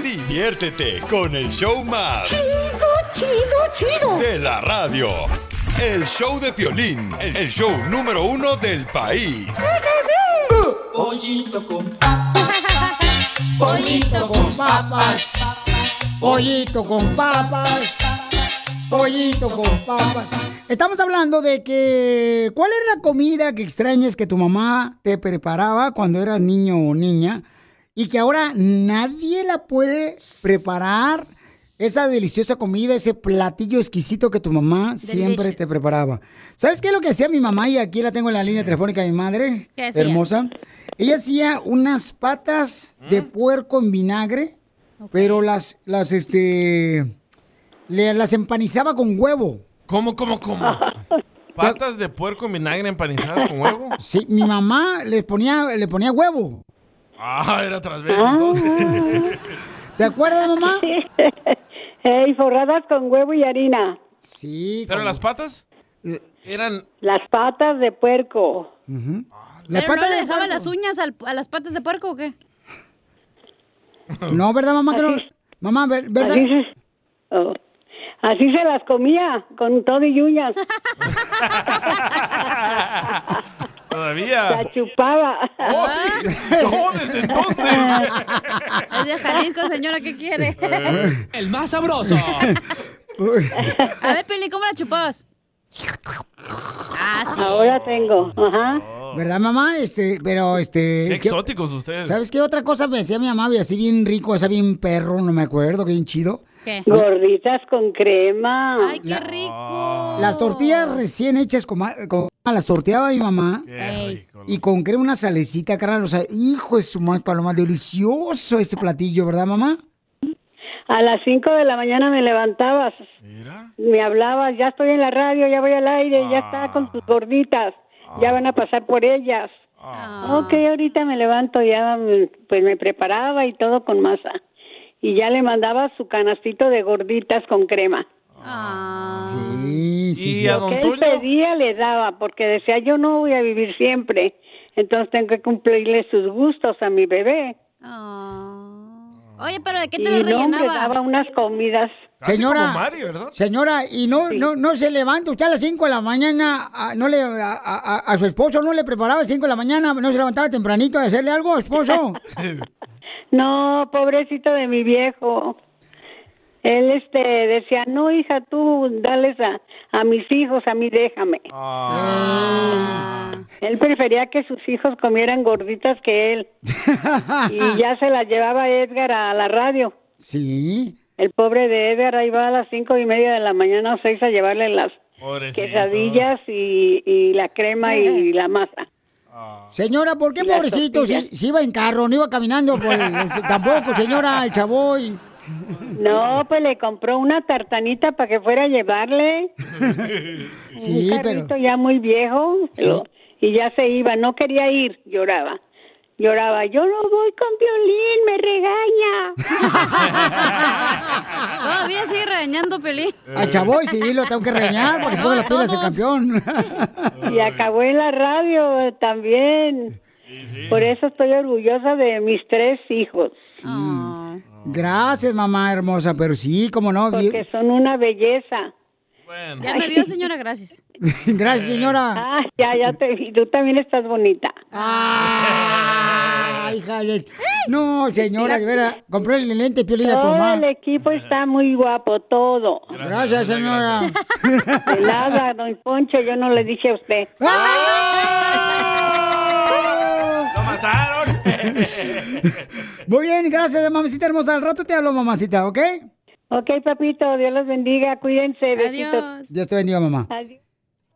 Diviértete con el show más. Chido, chido, De la radio. El show de Piolín, el show número uno del país. Pollito con papas. Pollito con papas. Pollito con papas. Pollito con papas. Estamos hablando de que. ¿Cuál era la comida que extrañas que tu mamá te preparaba cuando eras niño o niña? Y que ahora nadie la puede preparar. Esa deliciosa comida, ese platillo exquisito que tu mamá siempre te preparaba. ¿Sabes qué es lo que hacía mi mamá? Y aquí la tengo en la línea telefónica de mi madre. ¿Qué hacía? Hermosa. Ella hacía unas patas de puerco en vinagre, pero las, las, este, le- las empanizaba con huevo. ¿Cómo, cómo, cómo? ¿Patas de puerco en vinagre empanizadas con huevo? Sí, mi mamá le ponía, le ponía huevo. Ah, era tras vez entonces. ¿Te acuerdas, mamá? Ey, forradas con huevo y harina. Sí. ¿Pero las patas? Eran... Las patas de puerco. Las ¿Pero patas no le de dejaba puerco. las uñas al- a las patas de puerco o qué? No, ¿verdad, mamá? Que no- Mamá, ver- ¿verdad? Así se, oh, así se las comía, con todo y uñas. Todavía. La chupaba. Oh, sí. No, desde entonces. Es de Jalisco, señora, ¿qué quiere? El más sabroso. A ver, Peli, ¿cómo la chupabas? Ah, sí. Ahora tengo, ajá. ¿Verdad, mamá? Este, pero este. Qué ¿qué- exóticos ustedes. ¿Sabes qué otra cosa me decía mi mamá? Y así bien rico, así bien perro, no me acuerdo, bien chido. ¿Qué? Gorditas con crema. Ay, qué rico. Las tortillas recién hechas con, con- las torteaba mi mamá. Ey. Y con crema una salecita, carnal. O sea, hijo de su madre, paloma, delicioso ese platillo, ¿verdad, mamá? A las 5 de la mañana me levantabas. Me hablabas, ya estoy en la radio, ya voy al aire, ya está con tus gorditas. Ya van a pasar por ellas. Ok, ahorita me levanto, ya mm, pues me preparaba y todo con masa. Y ya le mandaba su canastito de gorditas con crema. Sí, sí, ¿Y sí. a Lo don que él Toño? pedía le daba, porque decía, yo no voy a vivir siempre. Entonces tengo que cumplirle sus gustos a mi bebé. Oye, pero ¿de qué y te lo no, hombre, rellenaba? daba unas comidas. Señora, como Mari, ¿verdad? señora, y no, no, no se levanta usted a las 5 de la mañana, a, no le, a, a- a su esposo no le preparaba a las 5 de la mañana, no se levantaba tempranito a hacerle algo, esposo. No, pobrecito de mi viejo. Él este decía, no, hija, tú dales a, a mis hijos, a mí déjame. Él prefería que sus hijos comieran gorditas que él. y ya se las llevaba Edgar a la radio. Sí. El pobre de Edgar ahí va a las cinco y media de la mañana o seis a llevarle las Pobrecito. quesadillas y, y la crema y la masa. Señora, ¿por qué pobrecito? Si, iba en carro, no iba caminando por el- tampoco, señora, el chavoy. No, pues le compró una tartanita para que fuera a llevarle. Sí, un pero- ya muy viejo. Sí. y ya se iba, no quería ir, lloraba. Lloraba, yo no voy con violín, me regaña. Todavía sigue regañando Pelín. Al chavoy, sí, lo tengo que regañar porque se ponga las pilas el campeón. Y acabó en la radio también. Por eso estoy orgullosa de mis tres hijos. Gracias, mamá hermosa, pero sí, como no. Porque son una belleza. Ya me vio, señora, gracias. Gracias, señora. Ah, ya, ya te vi. Tú también estás bonita. Ay, hija de- No, señora, de veras, compré el lente piolín a tu Todo mamá. el equipo está muy guapo, todo. Gracias, señora. De nada, don Poncho, yo no le dije a usted. ¡Lo mataron! Muy bien, gracias, mamacita hermosa. Al rato te hablo, mamacita, ¿ok? Ok, papito, Dios los bendiga, cuídense. Besitos. Dios te bendiga, mamá. Adiós.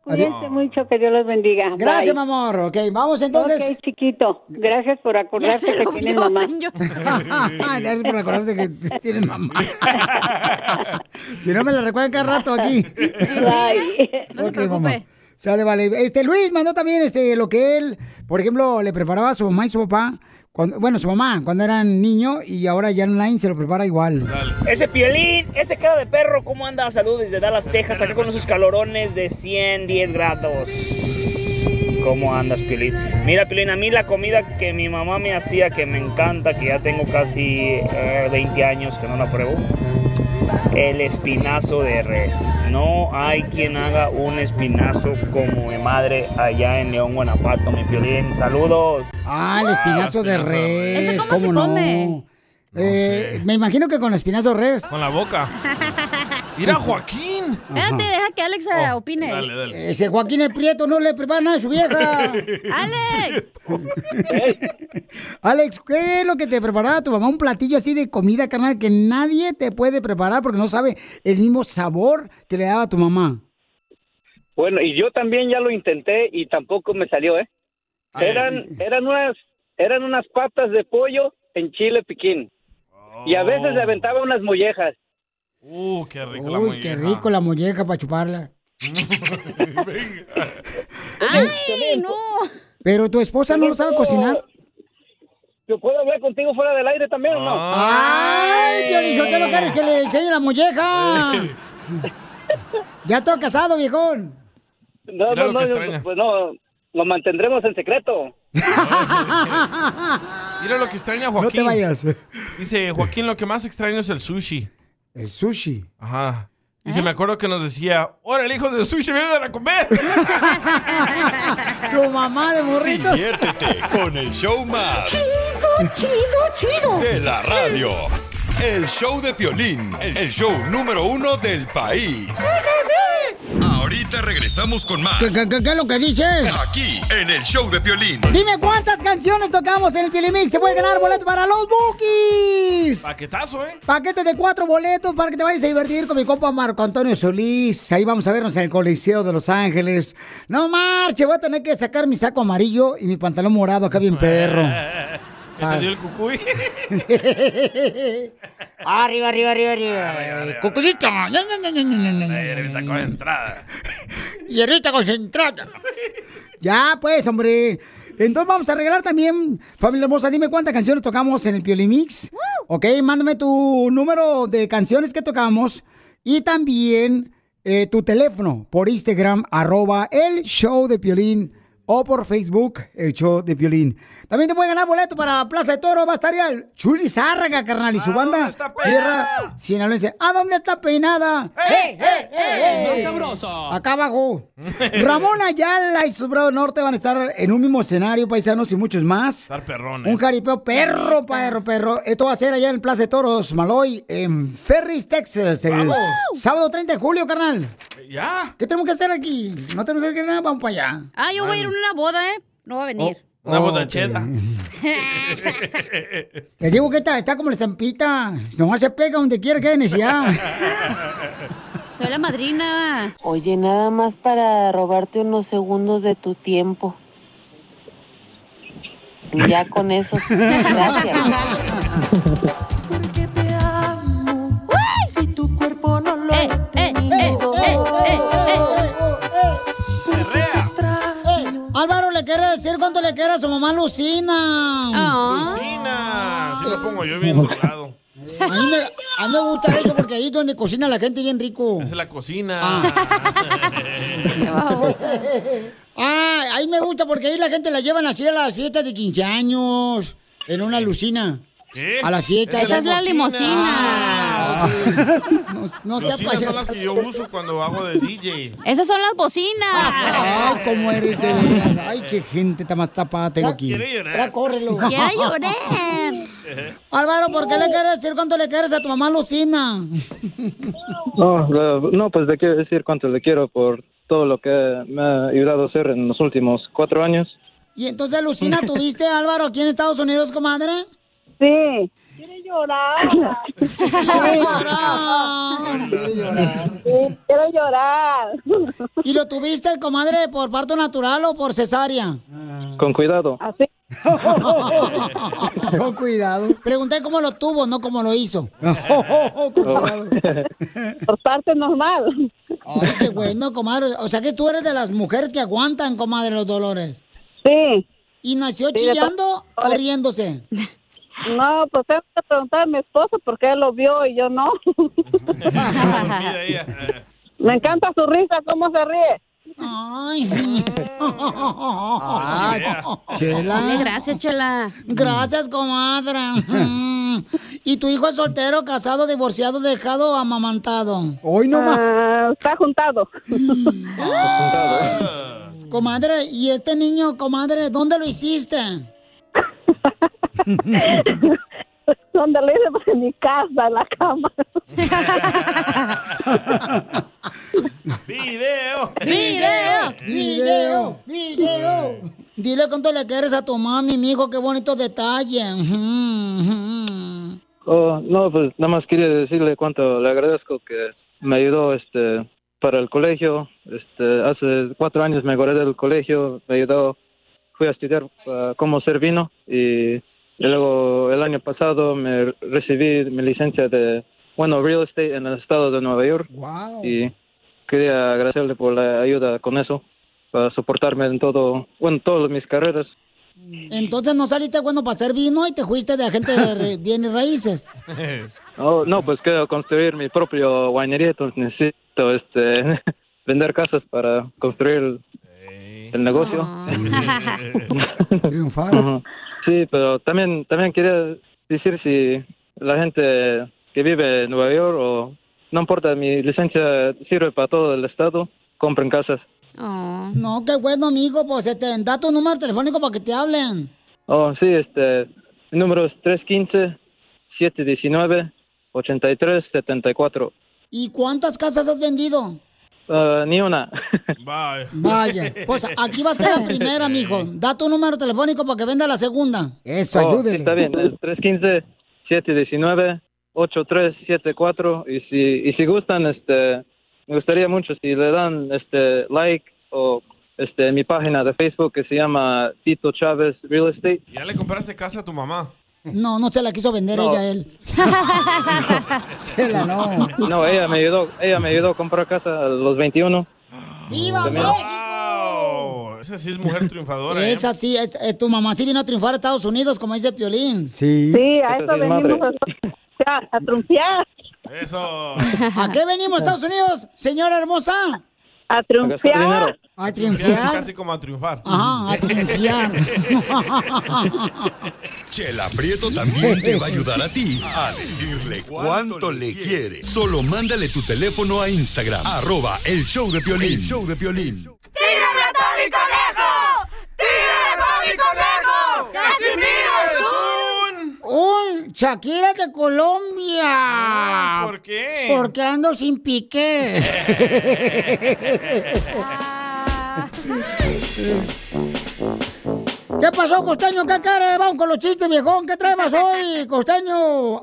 Cuídense mucho, que Dios los bendiga. Gracias, Bye. mi amor. Ok, vamos entonces. Ok, chiquito. Gracias por acordarse que tiene mamá. Gracias por acordarte que tienes mamá. si no, me la recuerdan cada rato aquí. Bye. Ok, mamá. Sale, vale. Este Luis mandó también este lo que él, por ejemplo, le preparaba a su mamá y su papá, cuando, bueno, su mamá cuando eran niño y ahora ya online se lo prepara igual. Ese piolín, ese cara de perro, ¿cómo anda? Saludos desde Dallas, Texas, acá con esos calorones de 110 grados. ¿Cómo andas, Piolín? Mira, Piolín, a mí la comida que mi mamá me hacía, que me encanta, que ya tengo casi eh, 20 años que no la pruebo, el espinazo de res. No hay quien haga un espinazo como mi madre allá en León, Guanajuato, mi Piolín. Saludos. Ah, el espinazo de res, ¿Ese cómo se ¿cómo, no? come? Eh, me imagino que con espinazo de res. Con la boca. Mira, Joaquín. Espérate, deja que Alex eh, opine. Ese Joaquín el Prieto no le prepara nada a su vieja. ¡Alex! Alex, ¿qué es lo que te preparaba tu mamá? Un platillo así de comida, carnal, que nadie te puede preparar porque no sabe el mismo sabor que le daba tu mamá. Bueno, y yo también ya lo intenté y tampoco me salió, ¿eh? Eran, eran unas, eran unas patas de pollo en chile piquín. Y a veces le aventaba unas mollejas. Uh, qué rico la Uy, qué rico la molleja para chuparla. ¡Ay, no! Pero tu esposa no lo sabe cocinar. ¿Yo puedo hablar contigo fuera del aire también o no? ¡Ay, Piolizotelo, ¿quieres que le enseñe la molleja? ya estoy casado, viejón. No, Mira no, no, yo- pues no, lo mantendremos en secreto. Mira lo que extraña Joaquín. No te vayas. Dice, Joaquín, lo que más extraño es el sushi. ¿El sushi? Ajá. Dice, me acuerdo que nos decía, ¡Ahora el hijo de sushi viene a comer! Su mamá de morritos. Diviértete con el show más. Chido, chido, chido. De la radio. El show de Piolín. El show número uno del país. Ahorita regresamos con más. ¿Qué, qué- qué- qué es lo que dices? Aquí, en el show de Piolín. Dime cuántas canciones tocamos en el Pielimix. Te puede ganar boletos para los Bookies. Paquetazo, ¿eh? Paquete de cuatro boletos para que te vayas a divertir con mi compa Marco Antonio Solís. Ahí vamos a vernos en el Coliseo de Los Ángeles. No marche, voy a tener que sacar mi saco amarillo y mi pantalón morado acá bien perro. ¿Ya dio el cucuy? arriba, arriba, arriba, arriba. Cucudito. Ña, ña, ña. Está concentrada. Concentrada. Ya, pues, hombre. Entonces vamos a regalar también, familia hermosa, dime cuántas canciones tocamos en el Piolimix. Ok, mándame tu número de canciones que tocamos y también eh, tu teléfono por Instagram, arroba el show de Piolín o por Facebook, el show de Piolín. También te pueden ganar boleto para Plaza de Toro, va a estar ya Chuli Zárraga, carnal, y su banda Tierra Sinaloense. ¿A dónde está peinada? ¡Eh, eh, eh, Más eh! sabroso. Acá abajo. Ramón Ayala y su brado norte van a estar en un mismo escenario, paisanos y muchos más. Estar perrones. Un jaripeo perro, perro, perro. Esto va a ser allá en Plaza de Toros, Maloy, en Ferris, Texas, el Vamos. sábado 30 de julio, carnal. ¿Ya? ¿Qué tenemos que hacer aquí? No tenemos que hacer nada, vamos para allá. Ah, yo voy a ir a una boda, ¿eh? No va a venir. Una Ok. botacheta. Te digo que está, está como la estampita. Nomás se pega donde quiera que necesidad. Soy la madrina. Oye, nada más para robarte unos segundos de tu tiempo. Ya con eso, gracias. Álvaro le quiere decir cuánto le quiere a su mamá Lucina. Ah. Lucina. Así lo pongo yo bien doblado. A mí, me, a mí me gusta eso porque ahí es donde cocina la gente bien rico. Es la cocina. Ah. ah, ahí me gusta porque ahí la gente la llevan así a las fiestas de 15 años en una lucina. ¿Qué? A la fiesta. Esa es la, la limosina. Ah, no, no sea Lucinas son las que yo uso cuando hago de DJ. Esas son las bocinas. Ay, cómo eres de veras. Ay, qué gente está más tapada tengo aquí. quiere llorar. Ya córrelo. Quiero llorar. Álvaro, ¿por qué le quieres decir cuánto le quieres a tu mamá Lucina? No, no, pues le quiero decir cuánto le quiero por todo lo que me ha ayudado a hacer en los últimos cuatro años. Y entonces, Lucina, ¿tuviste Álvaro aquí en Estados Unidos, comadre? Sí. Quiere llorar. Quiere llorar. Quiere llorar. Sí, quiero llorar. ¿Y lo tuviste, comadre, por parto natural o por cesárea? Con cuidado. Así. Con cuidado. Pregunté cómo lo tuvo, no cómo lo hizo. Con cuidado. Por parte normal. Ay, qué bueno, comadre. O sea que tú eres de las mujeres que aguantan, comadre, los dolores. Sí. ¿Y nació Sí, chillando o riéndose? No, pues tengo que preguntar a mi esposo porque él lo vio y yo no. Me encanta su risa, cómo se ríe. Ay. Ay, Chela. Dale, gracias, Chela. Gracias, comadre. Mm. ¿Y tu hijo es soltero, casado, divorciado, dejado o amamantado? Hoy no más. Ah, está juntado. Comadre, ¿y este niño, comadre, dónde lo hiciste? Donde le hice pues, en mi casa, en la cama. ¡Video! ¡Video! ¡Video! ¡Video! Dile cuánto le quieres a tu mami, mijo, qué bonito detalle. Oh, no, pues nada más quería decirle cuánto le agradezco que me ayudó este para el colegio. Este, hace cuatro años me gradué del colegio, me ayudó, fui a estudiar ah, cómo ser vino y, y luego el año pasado me recibí mi licencia de, bueno, real estate en el estado de Nueva York. Wow. Y quería agradecerle por la ayuda con eso, para soportarme en todo, bueno, todas mis carreras. Entonces no saliste bueno para hacer vino y te fuiste de agente de bienes raíces. Oh, no, pues quiero construir mi propio winería, entonces necesito este, vender casas para construir el, el negocio. Triunfar. Ujú. Sí, pero también, también quería decir si la gente que vive en Nueva York o no importa, mi licencia sirve para todo el estado, compren casas. No, qué bueno, amigo. Pues este, da tu número telefónico para que te hablen. Oh, sí, este, mi número es 315-719-8374. ¿Y cuántas casas has vendido? Ah, ni una. Vaya, pues aquí va a ser la primera, mijo. Da tu número telefónico para que venda la segunda. Eso, Oh, sí, ayúdele. está bien, es 315-719-8374. Y si, y si gustan, este, me gustaría mucho si le dan este like o este mi página de Facebook que se llama Tito Chávez Real Estate. ¿Ya le compraste casa a tu mamá? No, no se la quiso vender No. ella a él. Chela, no. No, ella me ayudó, ella me ayudó a comprar casa a los 21. ¡Viva. ¡Wow! Esa sí es mujer triunfadora, ¿eh? Esa sí, es, es- tu mamá sí vino a triunfar a Estados Unidos, como dice Piolín. Sí. Sí, a eso venimos a, a, a triunfar. Eso. ¿A qué venimos, Estados Unidos, señora hermosa? A triunfar. A triunfar. casi como a triunfar. Ajá, a triunfar. Chela Prieto también te va a ayudar a ti a decirle cuánto le quiere. Solo mándale tu teléfono a Instagram, arroba el show de Piolín. El show de Piolín. ¡Tírame a Tony Conejo! ¡Tírame a Tony Conejo! ¡Casimiro es un... Shakira de Colombia. ¿Por qué? Porque ando sin piqué. ¿Qué pasó, costeño? ¿Qué cara? Vamos con los chistes, viejón. ¿Qué traebas hoy, costeño?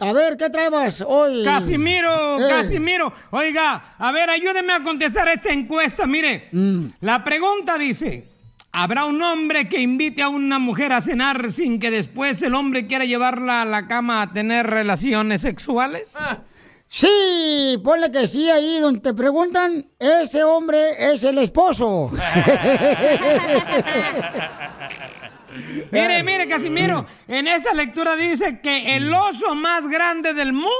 A ver, ¿qué traebas hoy? Casimiro, Eh. Casimiro. Oiga, a ver, ayúdeme a contestar esta encuesta. Mire, Mm. la pregunta dice, ¿habrá un hombre que invite a una mujer a cenar sin que después el hombre quiera llevarla a la cama a tener relaciones sexuales? Sí, ponle que sí ahí donde te preguntan, ese hombre es el esposo. Mire, mire, Casimiro, en esta lectura dice que el oso más grande del mundo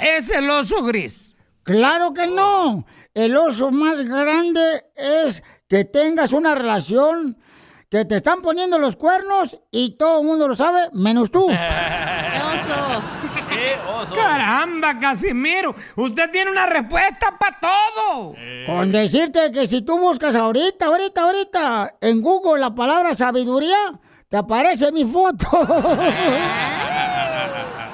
es el oso gris. Claro que no. El oso más grande es que tengas una relación que te están poniendo los cuernos y todo el mundo lo sabe, menos tú. ¡Qué oso! ¡Caramba, Casimiro! Usted tiene una respuesta para todo. Con decirte que si tú buscas ahorita, ahorita, ahorita en Google la palabra sabiduría, te aparece mi foto.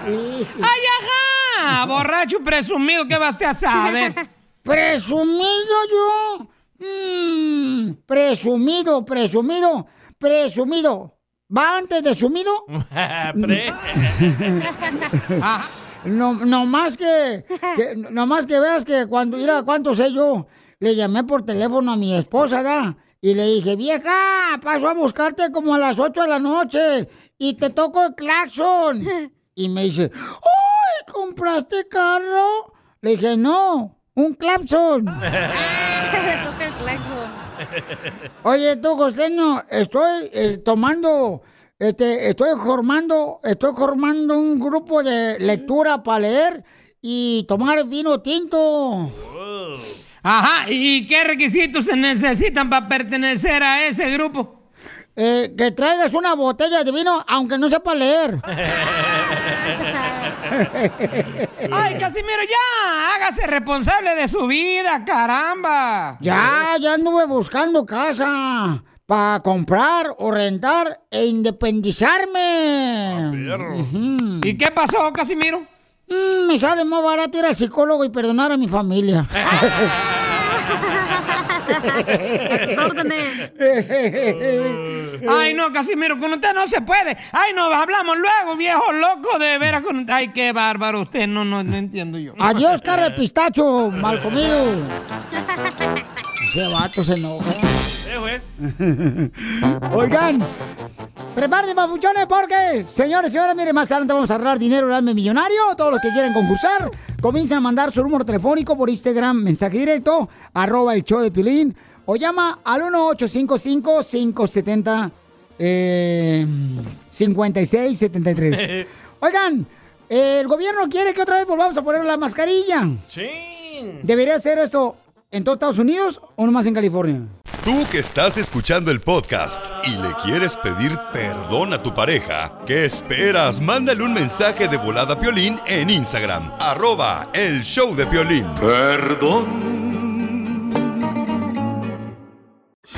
Sí. ¡Ay, ajá! Borracho presumido, ¿qué vas a saber? ¿Presumido yo? Mm, presumido, presumido, presumido. ¿Va antes de sumido? Pre. No, no más que, que- no más que veas que cuando, mira, cuánto sé yo, le llamé por teléfono a mi esposa, ¿da? Y le dije, vieja, paso a buscarte como a las 8 de la noche y te toco el claxon. Y me dice, ¡ay, compraste carro! Le dije, no, un claxon. Oye, tú, costeño, estoy eh, tomando, este, estoy formando, estoy formando un grupo de lectura para leer y tomar vino tinto. Ajá, ¿y qué requisitos se necesitan para pertenecer a ese grupo? Eh, que traigas una botella de vino, aunque no sepa leer. Ay, Casimiro, ya, hágase responsable de su vida, caramba. Ya, ya anduve buscando casa para comprar o rentar e independizarme. ¿Y qué pasó, Casimiro? Mm, me sale más barato ir al psicólogo y perdonar a mi familia. Ay, no, Casimiro, con usted no se puede. Ay, no, hablamos luego, viejo loco, de veras con Ay, qué bárbaro usted, no, no, no entiendo yo. Adiós, cara de pistacho, mal comido. Ese vato se enoja. Oigan, prepárense, papuchones, porque, señores y señores, miren, más adelante vamos a ahorrar dinero, Realme Millonario. Todos los que quieren concursar, comiencen a mandar su número telefónico por Instagram, mensaje directo, arroba el show de Pilín, o llama al 1-855-570 eh, 5673. Oigan, el gobierno quiere que otra vez volvamos a poner la mascarilla. ¿Debería hacer esto en todos Estados Unidos o nomás en California? Tú que estás escuchando el podcast y le quieres pedir perdón a tu pareja, ¿qué esperas? Mándale un mensaje de volada a Piolín en Instagram, arroba el show de Piolín. Perdón.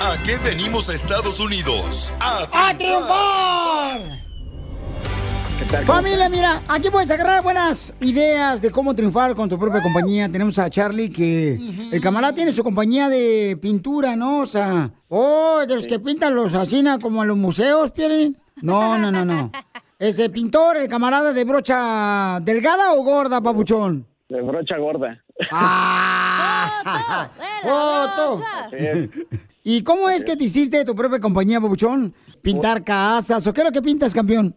¿A qué venimos a Estados Unidos? A ¡A triunfar! Familia, mira, aquí puedes agarrar buenas ideas de cómo triunfar con tu propia compañía. Tenemos a Charlie que el camarada tiene su compañía de pintura, ¿no? O sea, oh, de los que pintan los asina como en los museos, Pierin. No, no, no, no. ¿Es de pintor, el camarada de brocha delgada o gorda, papuchón? De brocha gorda. ¡Ah! ¡Foto! ¿Y cómo es que te hiciste tu propia compañía, papuchón? ¿Pintar casas o qué es lo que pintas, campeón?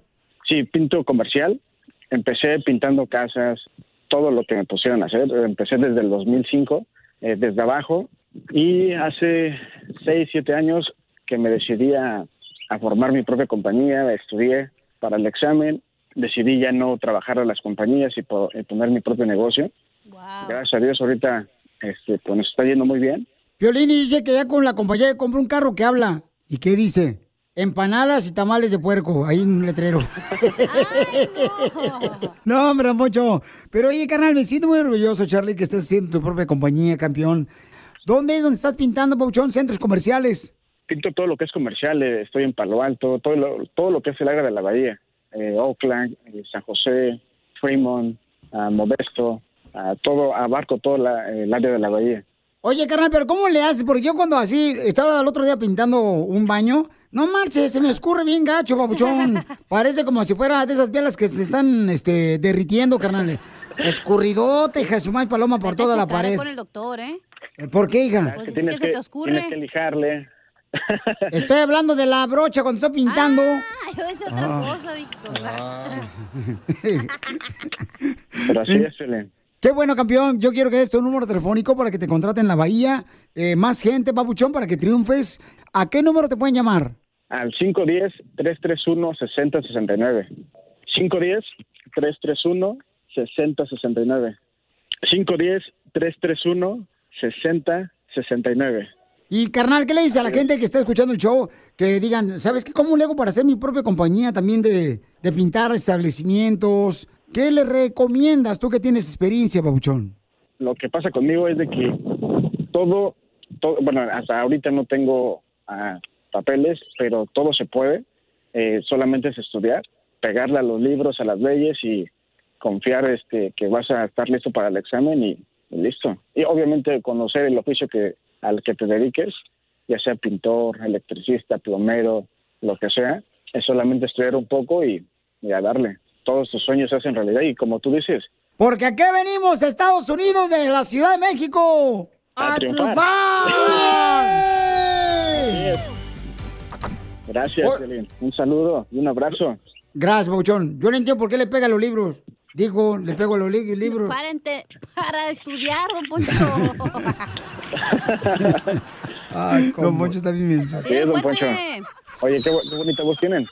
Sí, pinto comercial. Empecé pintando casas, todo lo que me pusieron a hacer. Empecé desde el 2005, eh, desde abajo. Y hace seis, siete años que me decidí a, a formar mi propia compañía, estudié para el examen, decidí ya no trabajar a las compañías y, po- y poner mi propio negocio. Gracias a Dios ahorita este, pues nos está yendo muy bien. Piolín dice que ya con la compañía compró un carro que habla. ¿Y qué dice? Empanadas y tamales de puerco, ahí en un letrero. no. hombre, mucho. Pero oye, carnal, me siento muy orgulloso, Charlie, que estés haciendo tu propia compañía, campeón. ¿Dónde es donde estás pintando, Pauchón? Centros comerciales. Pinto todo lo que es comercial, eh, estoy en Palo Alto, todo lo, todo lo que es el área de la bahía, eh, Oakland, eh, San José, Fremont, ah, Modesto, ah, todo, abarco todo la- el área de la bahía. Oye, carnal, pero ¿cómo le haces? Porque yo cuando así estaba el otro día pintando un baño, no marches, se me escurre bien gacho, papuchón. Parece como si fuera de esas velas que se están este, derritiendo, carnal. Escurridote, madre paloma por toda la pared. con el doctor, ¿eh? ¿Por qué, hija? Pues es que se te oscurre. Tienes que lijarle. Estoy hablando de la brocha cuando estoy pintando. Ah, yo decía otra Ah. cosa. Pero así es, Piolín. Qué bueno, campeón. Yo quiero que des tu número telefónico para que te contraten en la bahía. Eh, más gente, papuchón, para que triunfes. ¿A qué número te pueden llamar? Al 510-331-6069. 510-331-6069. 510-331-6069. Y carnal, ¿qué le dices a la gente que está escuchando el show? Que digan, ¿sabes qué? ¿Cómo le hago para hacer mi propia compañía también de, de pintar establecimientos? ¿Qué le recomiendas tú que tienes experiencia, Pabuchón? Lo que pasa conmigo es de que todo, todo bueno, hasta ahorita no tengo ah, papeles, pero todo se puede. Eh, solamente es estudiar, pegarle a los libros, a las leyes y confiar este que vas a estar listo para el examen y, y listo. Y obviamente conocer el oficio que al que te dediques, ya sea pintor, electricista, plomero, lo que sea, es solamente estudiar un poco y, y a darle. Todos tus sueños se hacen realidad y como tú dices, Porque aquí venimos, Estados Unidos, de la Ciudad de México. A ¡A triunfar. triunfar! gracias, Piolín. Un saludo y un abrazo. Gracias, Pabuchón. Yo no entiendo por qué le pega a los libros. Digo, le pego a los li- libros. Para, estudiar, don Poncho. Ay, Don Poncho está bien menso. Sí, don Poncho. Oye, qué, qué bonita voz tienen.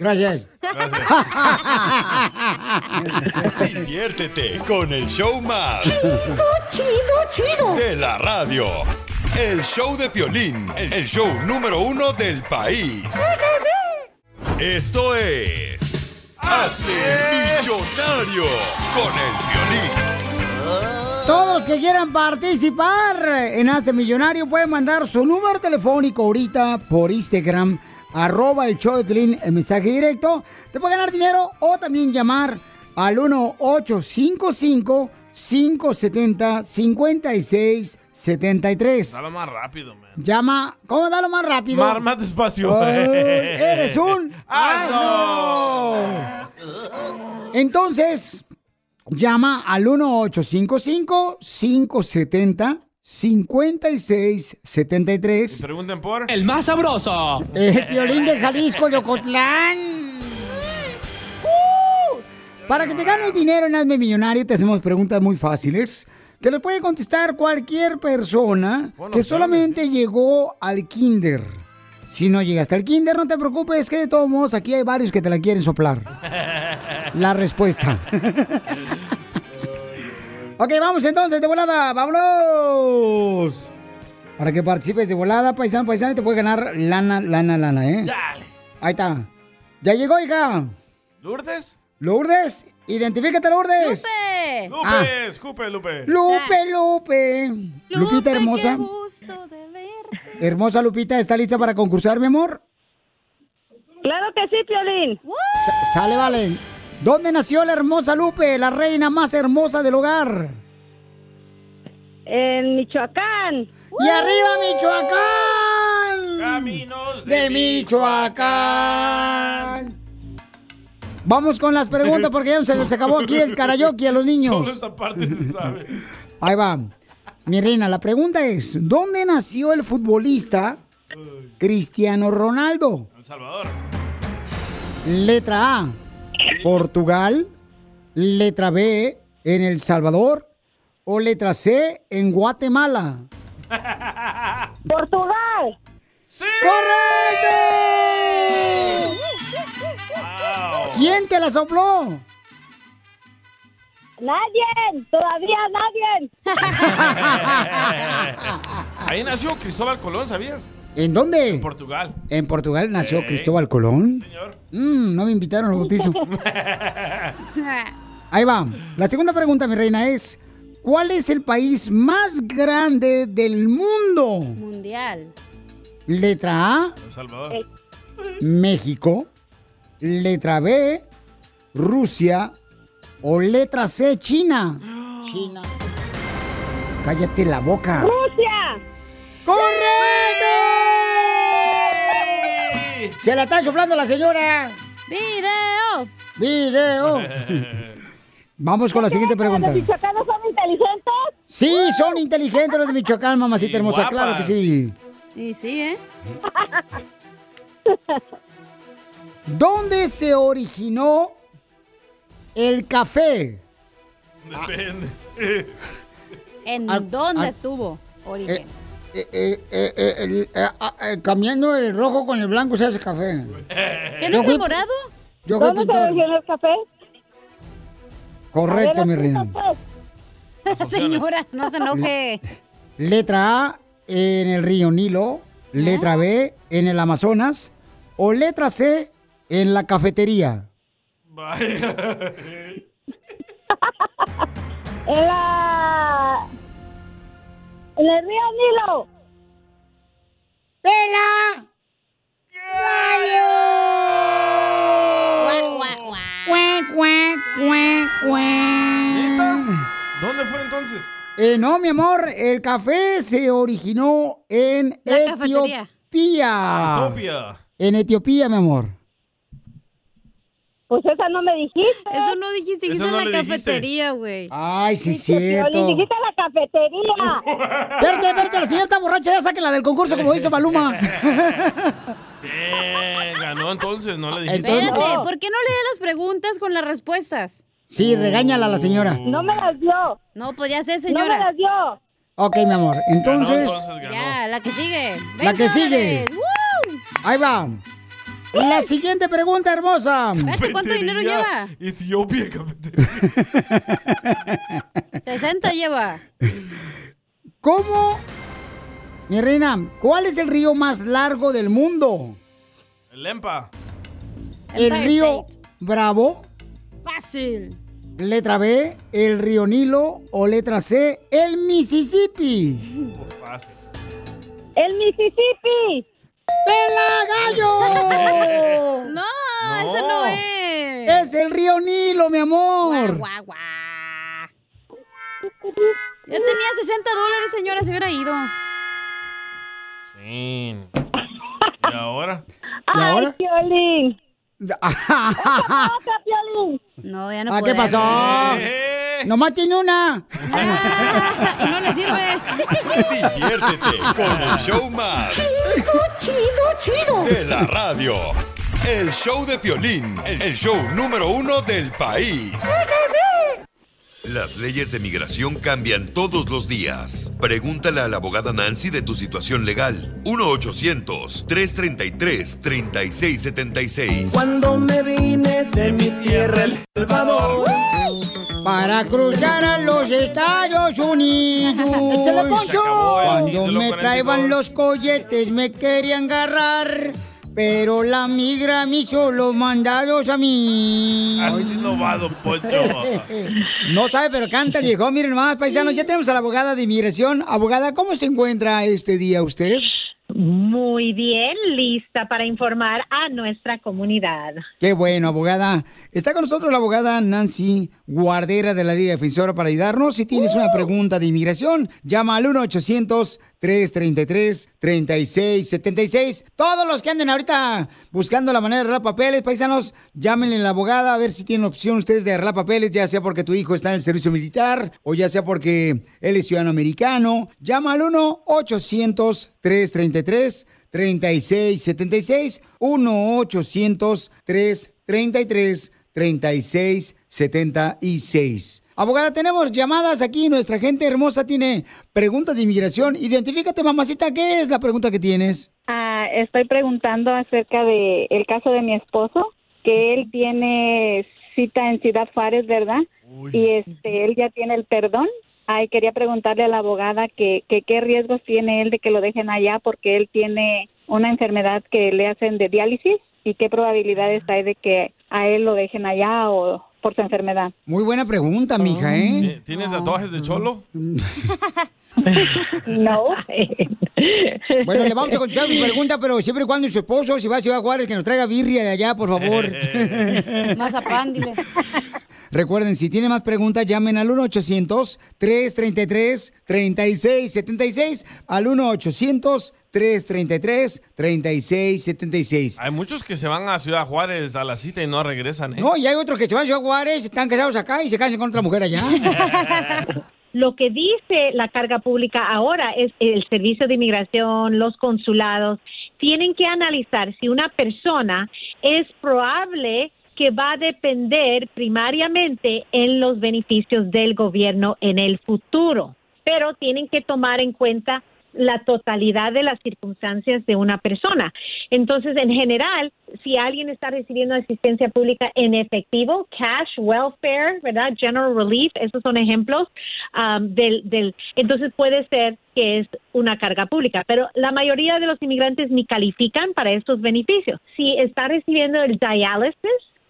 Gracias. Diviértete con el show más. Chido, chido. De la radio. El show de Piolín, el show número uno del país. Esto es... Hazte millonario con el Piolín. Todos los que quieran participar en Hazte Millonario pueden mandar su número telefónico ahorita por Instagram, arroba el show de Pelín, el mensaje directo. Te puede ganar dinero o también llamar al 1-855-570-5673. Dalo más rápido, man. Llama, ¿cómo dalo más rápido? Más, más despacio. Oh, eres un asno. Entonces, llama al 1855-570-5673. Pregunten por. El más sabroso. El violín de Jalisco de Ocotlán. ¡Uh! Para que te ganes dinero en Hazme Millonario, te hacemos preguntas muy fáciles que le puede contestar cualquier persona que solamente llegó al kinder. Si no llegaste al kinder, no te preocupes, que de todos modos aquí hay varios que te la quieren soplar. La respuesta. ok, vamos entonces de volada, vámonos. Para que participes de volada, paisano, paisano, y te puede ganar lana, lana, lana, ¿eh? Dale. Ahí está. Ya llegó, hija. ¿Lourdes? Lourdes, identifícate, Lourdes. ¡Lupe! Lupe, Ah. escupe, Lupe. Lupe, Lupe. Lupita hermosa. Qué gusto de verte. Hermosa Lupita, ¿está lista para concursar, mi amor? Claro que sí, Piolín. Sa- sale, vale. ¿Dónde nació la hermosa Lupe, la reina más hermosa del hogar? En Michoacán. ¡Y arriba, Michoacán! Caminos de Michoacán. Vamos con las preguntas porque ya se les acabó aquí el karaoke a los niños. Solo esta parte se sabe. Ahí va. Mi reina, la pregunta es, ¿dónde nació el futbolista Cristiano Ronaldo? El Salvador. Letra A, Portugal. Letra B, en El Salvador. O letra C, en Guatemala. Portugal. ¡Correcto! ¿Quién te la sopló? Nadie. Todavía nadie. Ahí nació Cristóbal Colón, ¿sabías? ¿En dónde? En Portugal. En Portugal nació Sí. Cristóbal Colón. Señor. Mm, no me invitaron al bautizo. Ahí va. La segunda pregunta, mi reina, es: ¿Cuál es el país más grande del mundo? Mundial. Letra A, El Salvador. México. Letra B, Rusia. O letra C, China. China. Cállate la boca. Rusia. ¡Correcto! Se la está soplando la señora. ¡Video! ¡Video! Vamos con la siguiente pregunta. ¿Los michoacanos son inteligentes? Sí, son inteligentes los de Michoacán, mamacita Y hermosa. guapas. Claro que sí. Y sí, ¿eh? ¿Dónde se originó el café? Depende. ¿En Al- dónde al- tuvo origen? Eh, eh, eh, eh, el- eh, ah, eh, cambiando el rojo con el blanco se hace café. ¿Que Yo no es fui- el morado? Yo fui ¿Dónde se pintor. el café? Correcto, mi reina. Señora, no se enoje. Letra A, en el río Nilo. Letra B, en el Amazonas. O letra C, en la cafetería. En la... En el río Nilo. ¡Pela! Cuac, cuac, cuac, cuac. ¿Dónde fue entonces? Eh, no, mi amor, el café se originó en La cafetería. Etiopía. Etiopía. En Etiopía, mi amor. Pues esa no me dijiste. Eso no dijiste, Eso dijiste no en le la dijiste. cafetería, güey. Ay, sí, Violín, cierto. dijiste la cafetería. Espérate, espérate, la señora está borracha, ya sáquenla del concurso, como dice Maluma. Eh, ganó entonces, no le dijiste. Espérate, ¿por qué no lees las preguntas con las respuestas? Sí, regáñala a la señora. No me las dio. No, pues ya sé, señora. No me las dio. Ok, mi amor, entonces, Ya, la que sigue. la que sigue. Ahí va. La siguiente pregunta, hermosa. ¿cuánto dinero lleva? Etiopía, cafetería. 60 lleva. ¿Cómo? Mi reina, ¿cuál es el río más largo del mundo? El Lempa. ¿El Empire río Bravo? Fácil. Letra B, el río Nilo. O letra C, el Mississippi. Fácil. El Mississippi. ¡Pela gallo! No, ese no es. Es el río Nilo, mi amor. Guau, guau. Ya tenía 60 dólares, señora, se hubiera ido. Sí. ¿Y ahora? ¿Y ahora? Ay, Piolín. Ah, Piolín. No, ya no ¿Qué puede. pasó? Nomás tiene una. y no le sirve. Diviértete con el show más. Chido, chido, De la radio. El show de Piolín, el show número uno del país. Las leyes de migración cambian todos los días. Pregúntale a la abogada Nancy de tu situación legal. 1-800-333-3676. Cuando me vine de mi tierra, El Salvador. Para cruzar a los Estados Unidos. ¡Échale, Poncho! Cuando me traían los colletes me querían agarrar. Pero la migra me hizo los mandados a mí. Así no va, don Poncho. No sabe, pero canta el viejo. Miren más, paisanos, ya tenemos a la abogada de inmigración. Abogada, ¿cómo se encuentra este día usted? Muy bien, lista para informar a nuestra comunidad. Qué bueno, abogada. Está con nosotros la abogada Nancy Guardera de la Liga Defensora para ayudarnos. Si tienes una pregunta de inmigración, llama al 1-800-333-3676. Todos los que anden ahorita buscando la manera de arreglar papeles, paisanos, llámenle a la abogada a ver si tienen opción ustedes de arreglar papeles, ya sea porque tu hijo está en el servicio militar o ya sea porque él es ciudadano americano. Llama al 1-800-333. 3676 1-800-333-3676. Abogada, tenemos llamadas aquí. Nuestra gente hermosa tiene preguntas de inmigración. Identifícate, mamacita, ¿qué es la pregunta que tienes? Ah, estoy preguntando acerca de el caso de mi esposo, que él tiene cita en Ciudad Juárez, ¿verdad? Y este, él ya tiene el perdón. Ay, quería preguntarle a la abogada que, que qué riesgos tiene él de que lo dejen allá porque él tiene una enfermedad que le hacen de diálisis y qué probabilidades hay de que a él lo dejen allá o por su enfermedad. Muy buena pregunta, mija, ¿eh? Eh, ¿Tiene tatuajes de cholo? No. Bueno, le vamos a contestar su pregunta, pero siempre y cuando su esposo, si va a Ciudad Juárez, que nos traiga birria de allá, por favor. Mazapán, dile. Recuerden, si tiene más preguntas, llamen al 1-800-333-3676. Al 1-800-333-3676. Hay muchos que se van a Ciudad Juárez a la cita y no regresan, ¿eh? No, y hay otros que se van a Ciudad Juárez, están casados acá y se casan con otra mujer allá. Lo que dice la carga pública ahora es el servicio de inmigración, los consulados, tienen que analizar si una persona es probable que va a depender primariamente en los beneficios del gobierno en el futuro, pero tienen que tomar en cuenta la totalidad de las circunstancias de una persona. Entonces, en general, si alguien está recibiendo asistencia pública en efectivo, cash, welfare, ¿verdad? General relief, esos son ejemplos um, del, del, entonces puede ser que es una carga pública, pero la mayoría de los inmigrantes ni califican para estos beneficios. Si está recibiendo el diálisis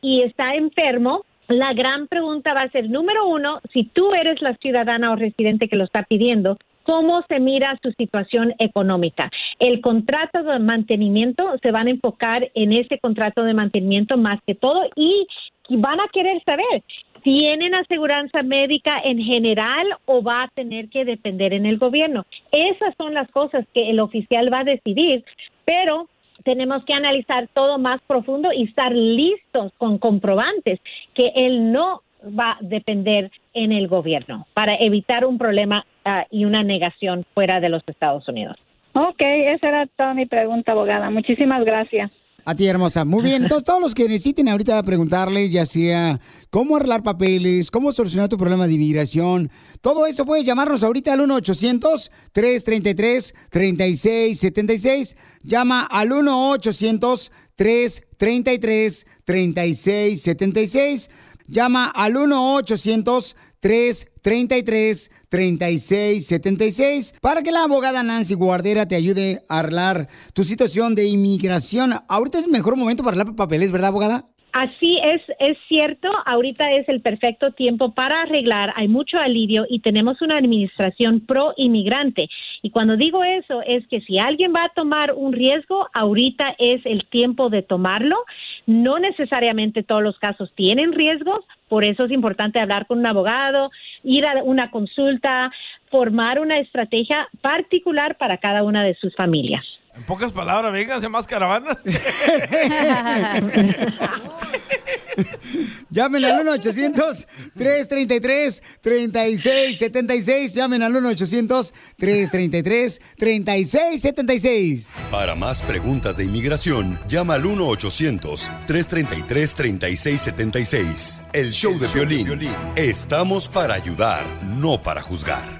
y está enfermo, la gran pregunta va a ser, número uno, si tú eres la ciudadana o residente que lo está pidiendo, cómo se mira su situación económica. El contrato de mantenimiento se van a enfocar en ese contrato de mantenimiento más que todo y van a querer saber, ¿tienen aseguranza médica en general o va a tener que depender en el gobierno? Esas son las cosas que el oficial va a decidir, pero tenemos que analizar todo más profundo y estar listos con comprobantes que él no va a depender en el gobierno para evitar un problema ah, y una negación fuera de los Estados Unidos. Ok, esa era toda mi pregunta, abogada. Muchísimas gracias. A ti, hermosa. Muy bien. Entonces, todos los que necesiten ahorita preguntarle, ya sea cómo arreglar papeles, cómo solucionar tu problema de inmigración, todo eso puedes llamarnos ahorita al 1-800-333-3676. Llama al 1-800-333-3676. Llama al 1-800-333-3676 para que la abogada Nancy Guardera te ayude a arreglar tu situación de inmigración. Ahorita es el mejor momento para arreglar papeles, ¿verdad, abogada? Así es, es cierto, ahorita es el perfecto tiempo para arreglar, hay mucho alivio y tenemos una administración pro inmigrante. Y cuando digo eso es que si alguien va a tomar un riesgo, ahorita es el tiempo de tomarlo. No necesariamente todos los casos tienen riesgos, por eso es importante hablar con un abogado, ir a una consulta, formar una estrategia particular para cada una de sus familias. En pocas palabras, vénganse más caravanas. Llamen al 1-800-333-3676. Llamen al 1-800-333-3676. Para más preguntas de inmigración, llama al 1-800-333-3676. El show de violín. Estamos para ayudar, no para juzgar.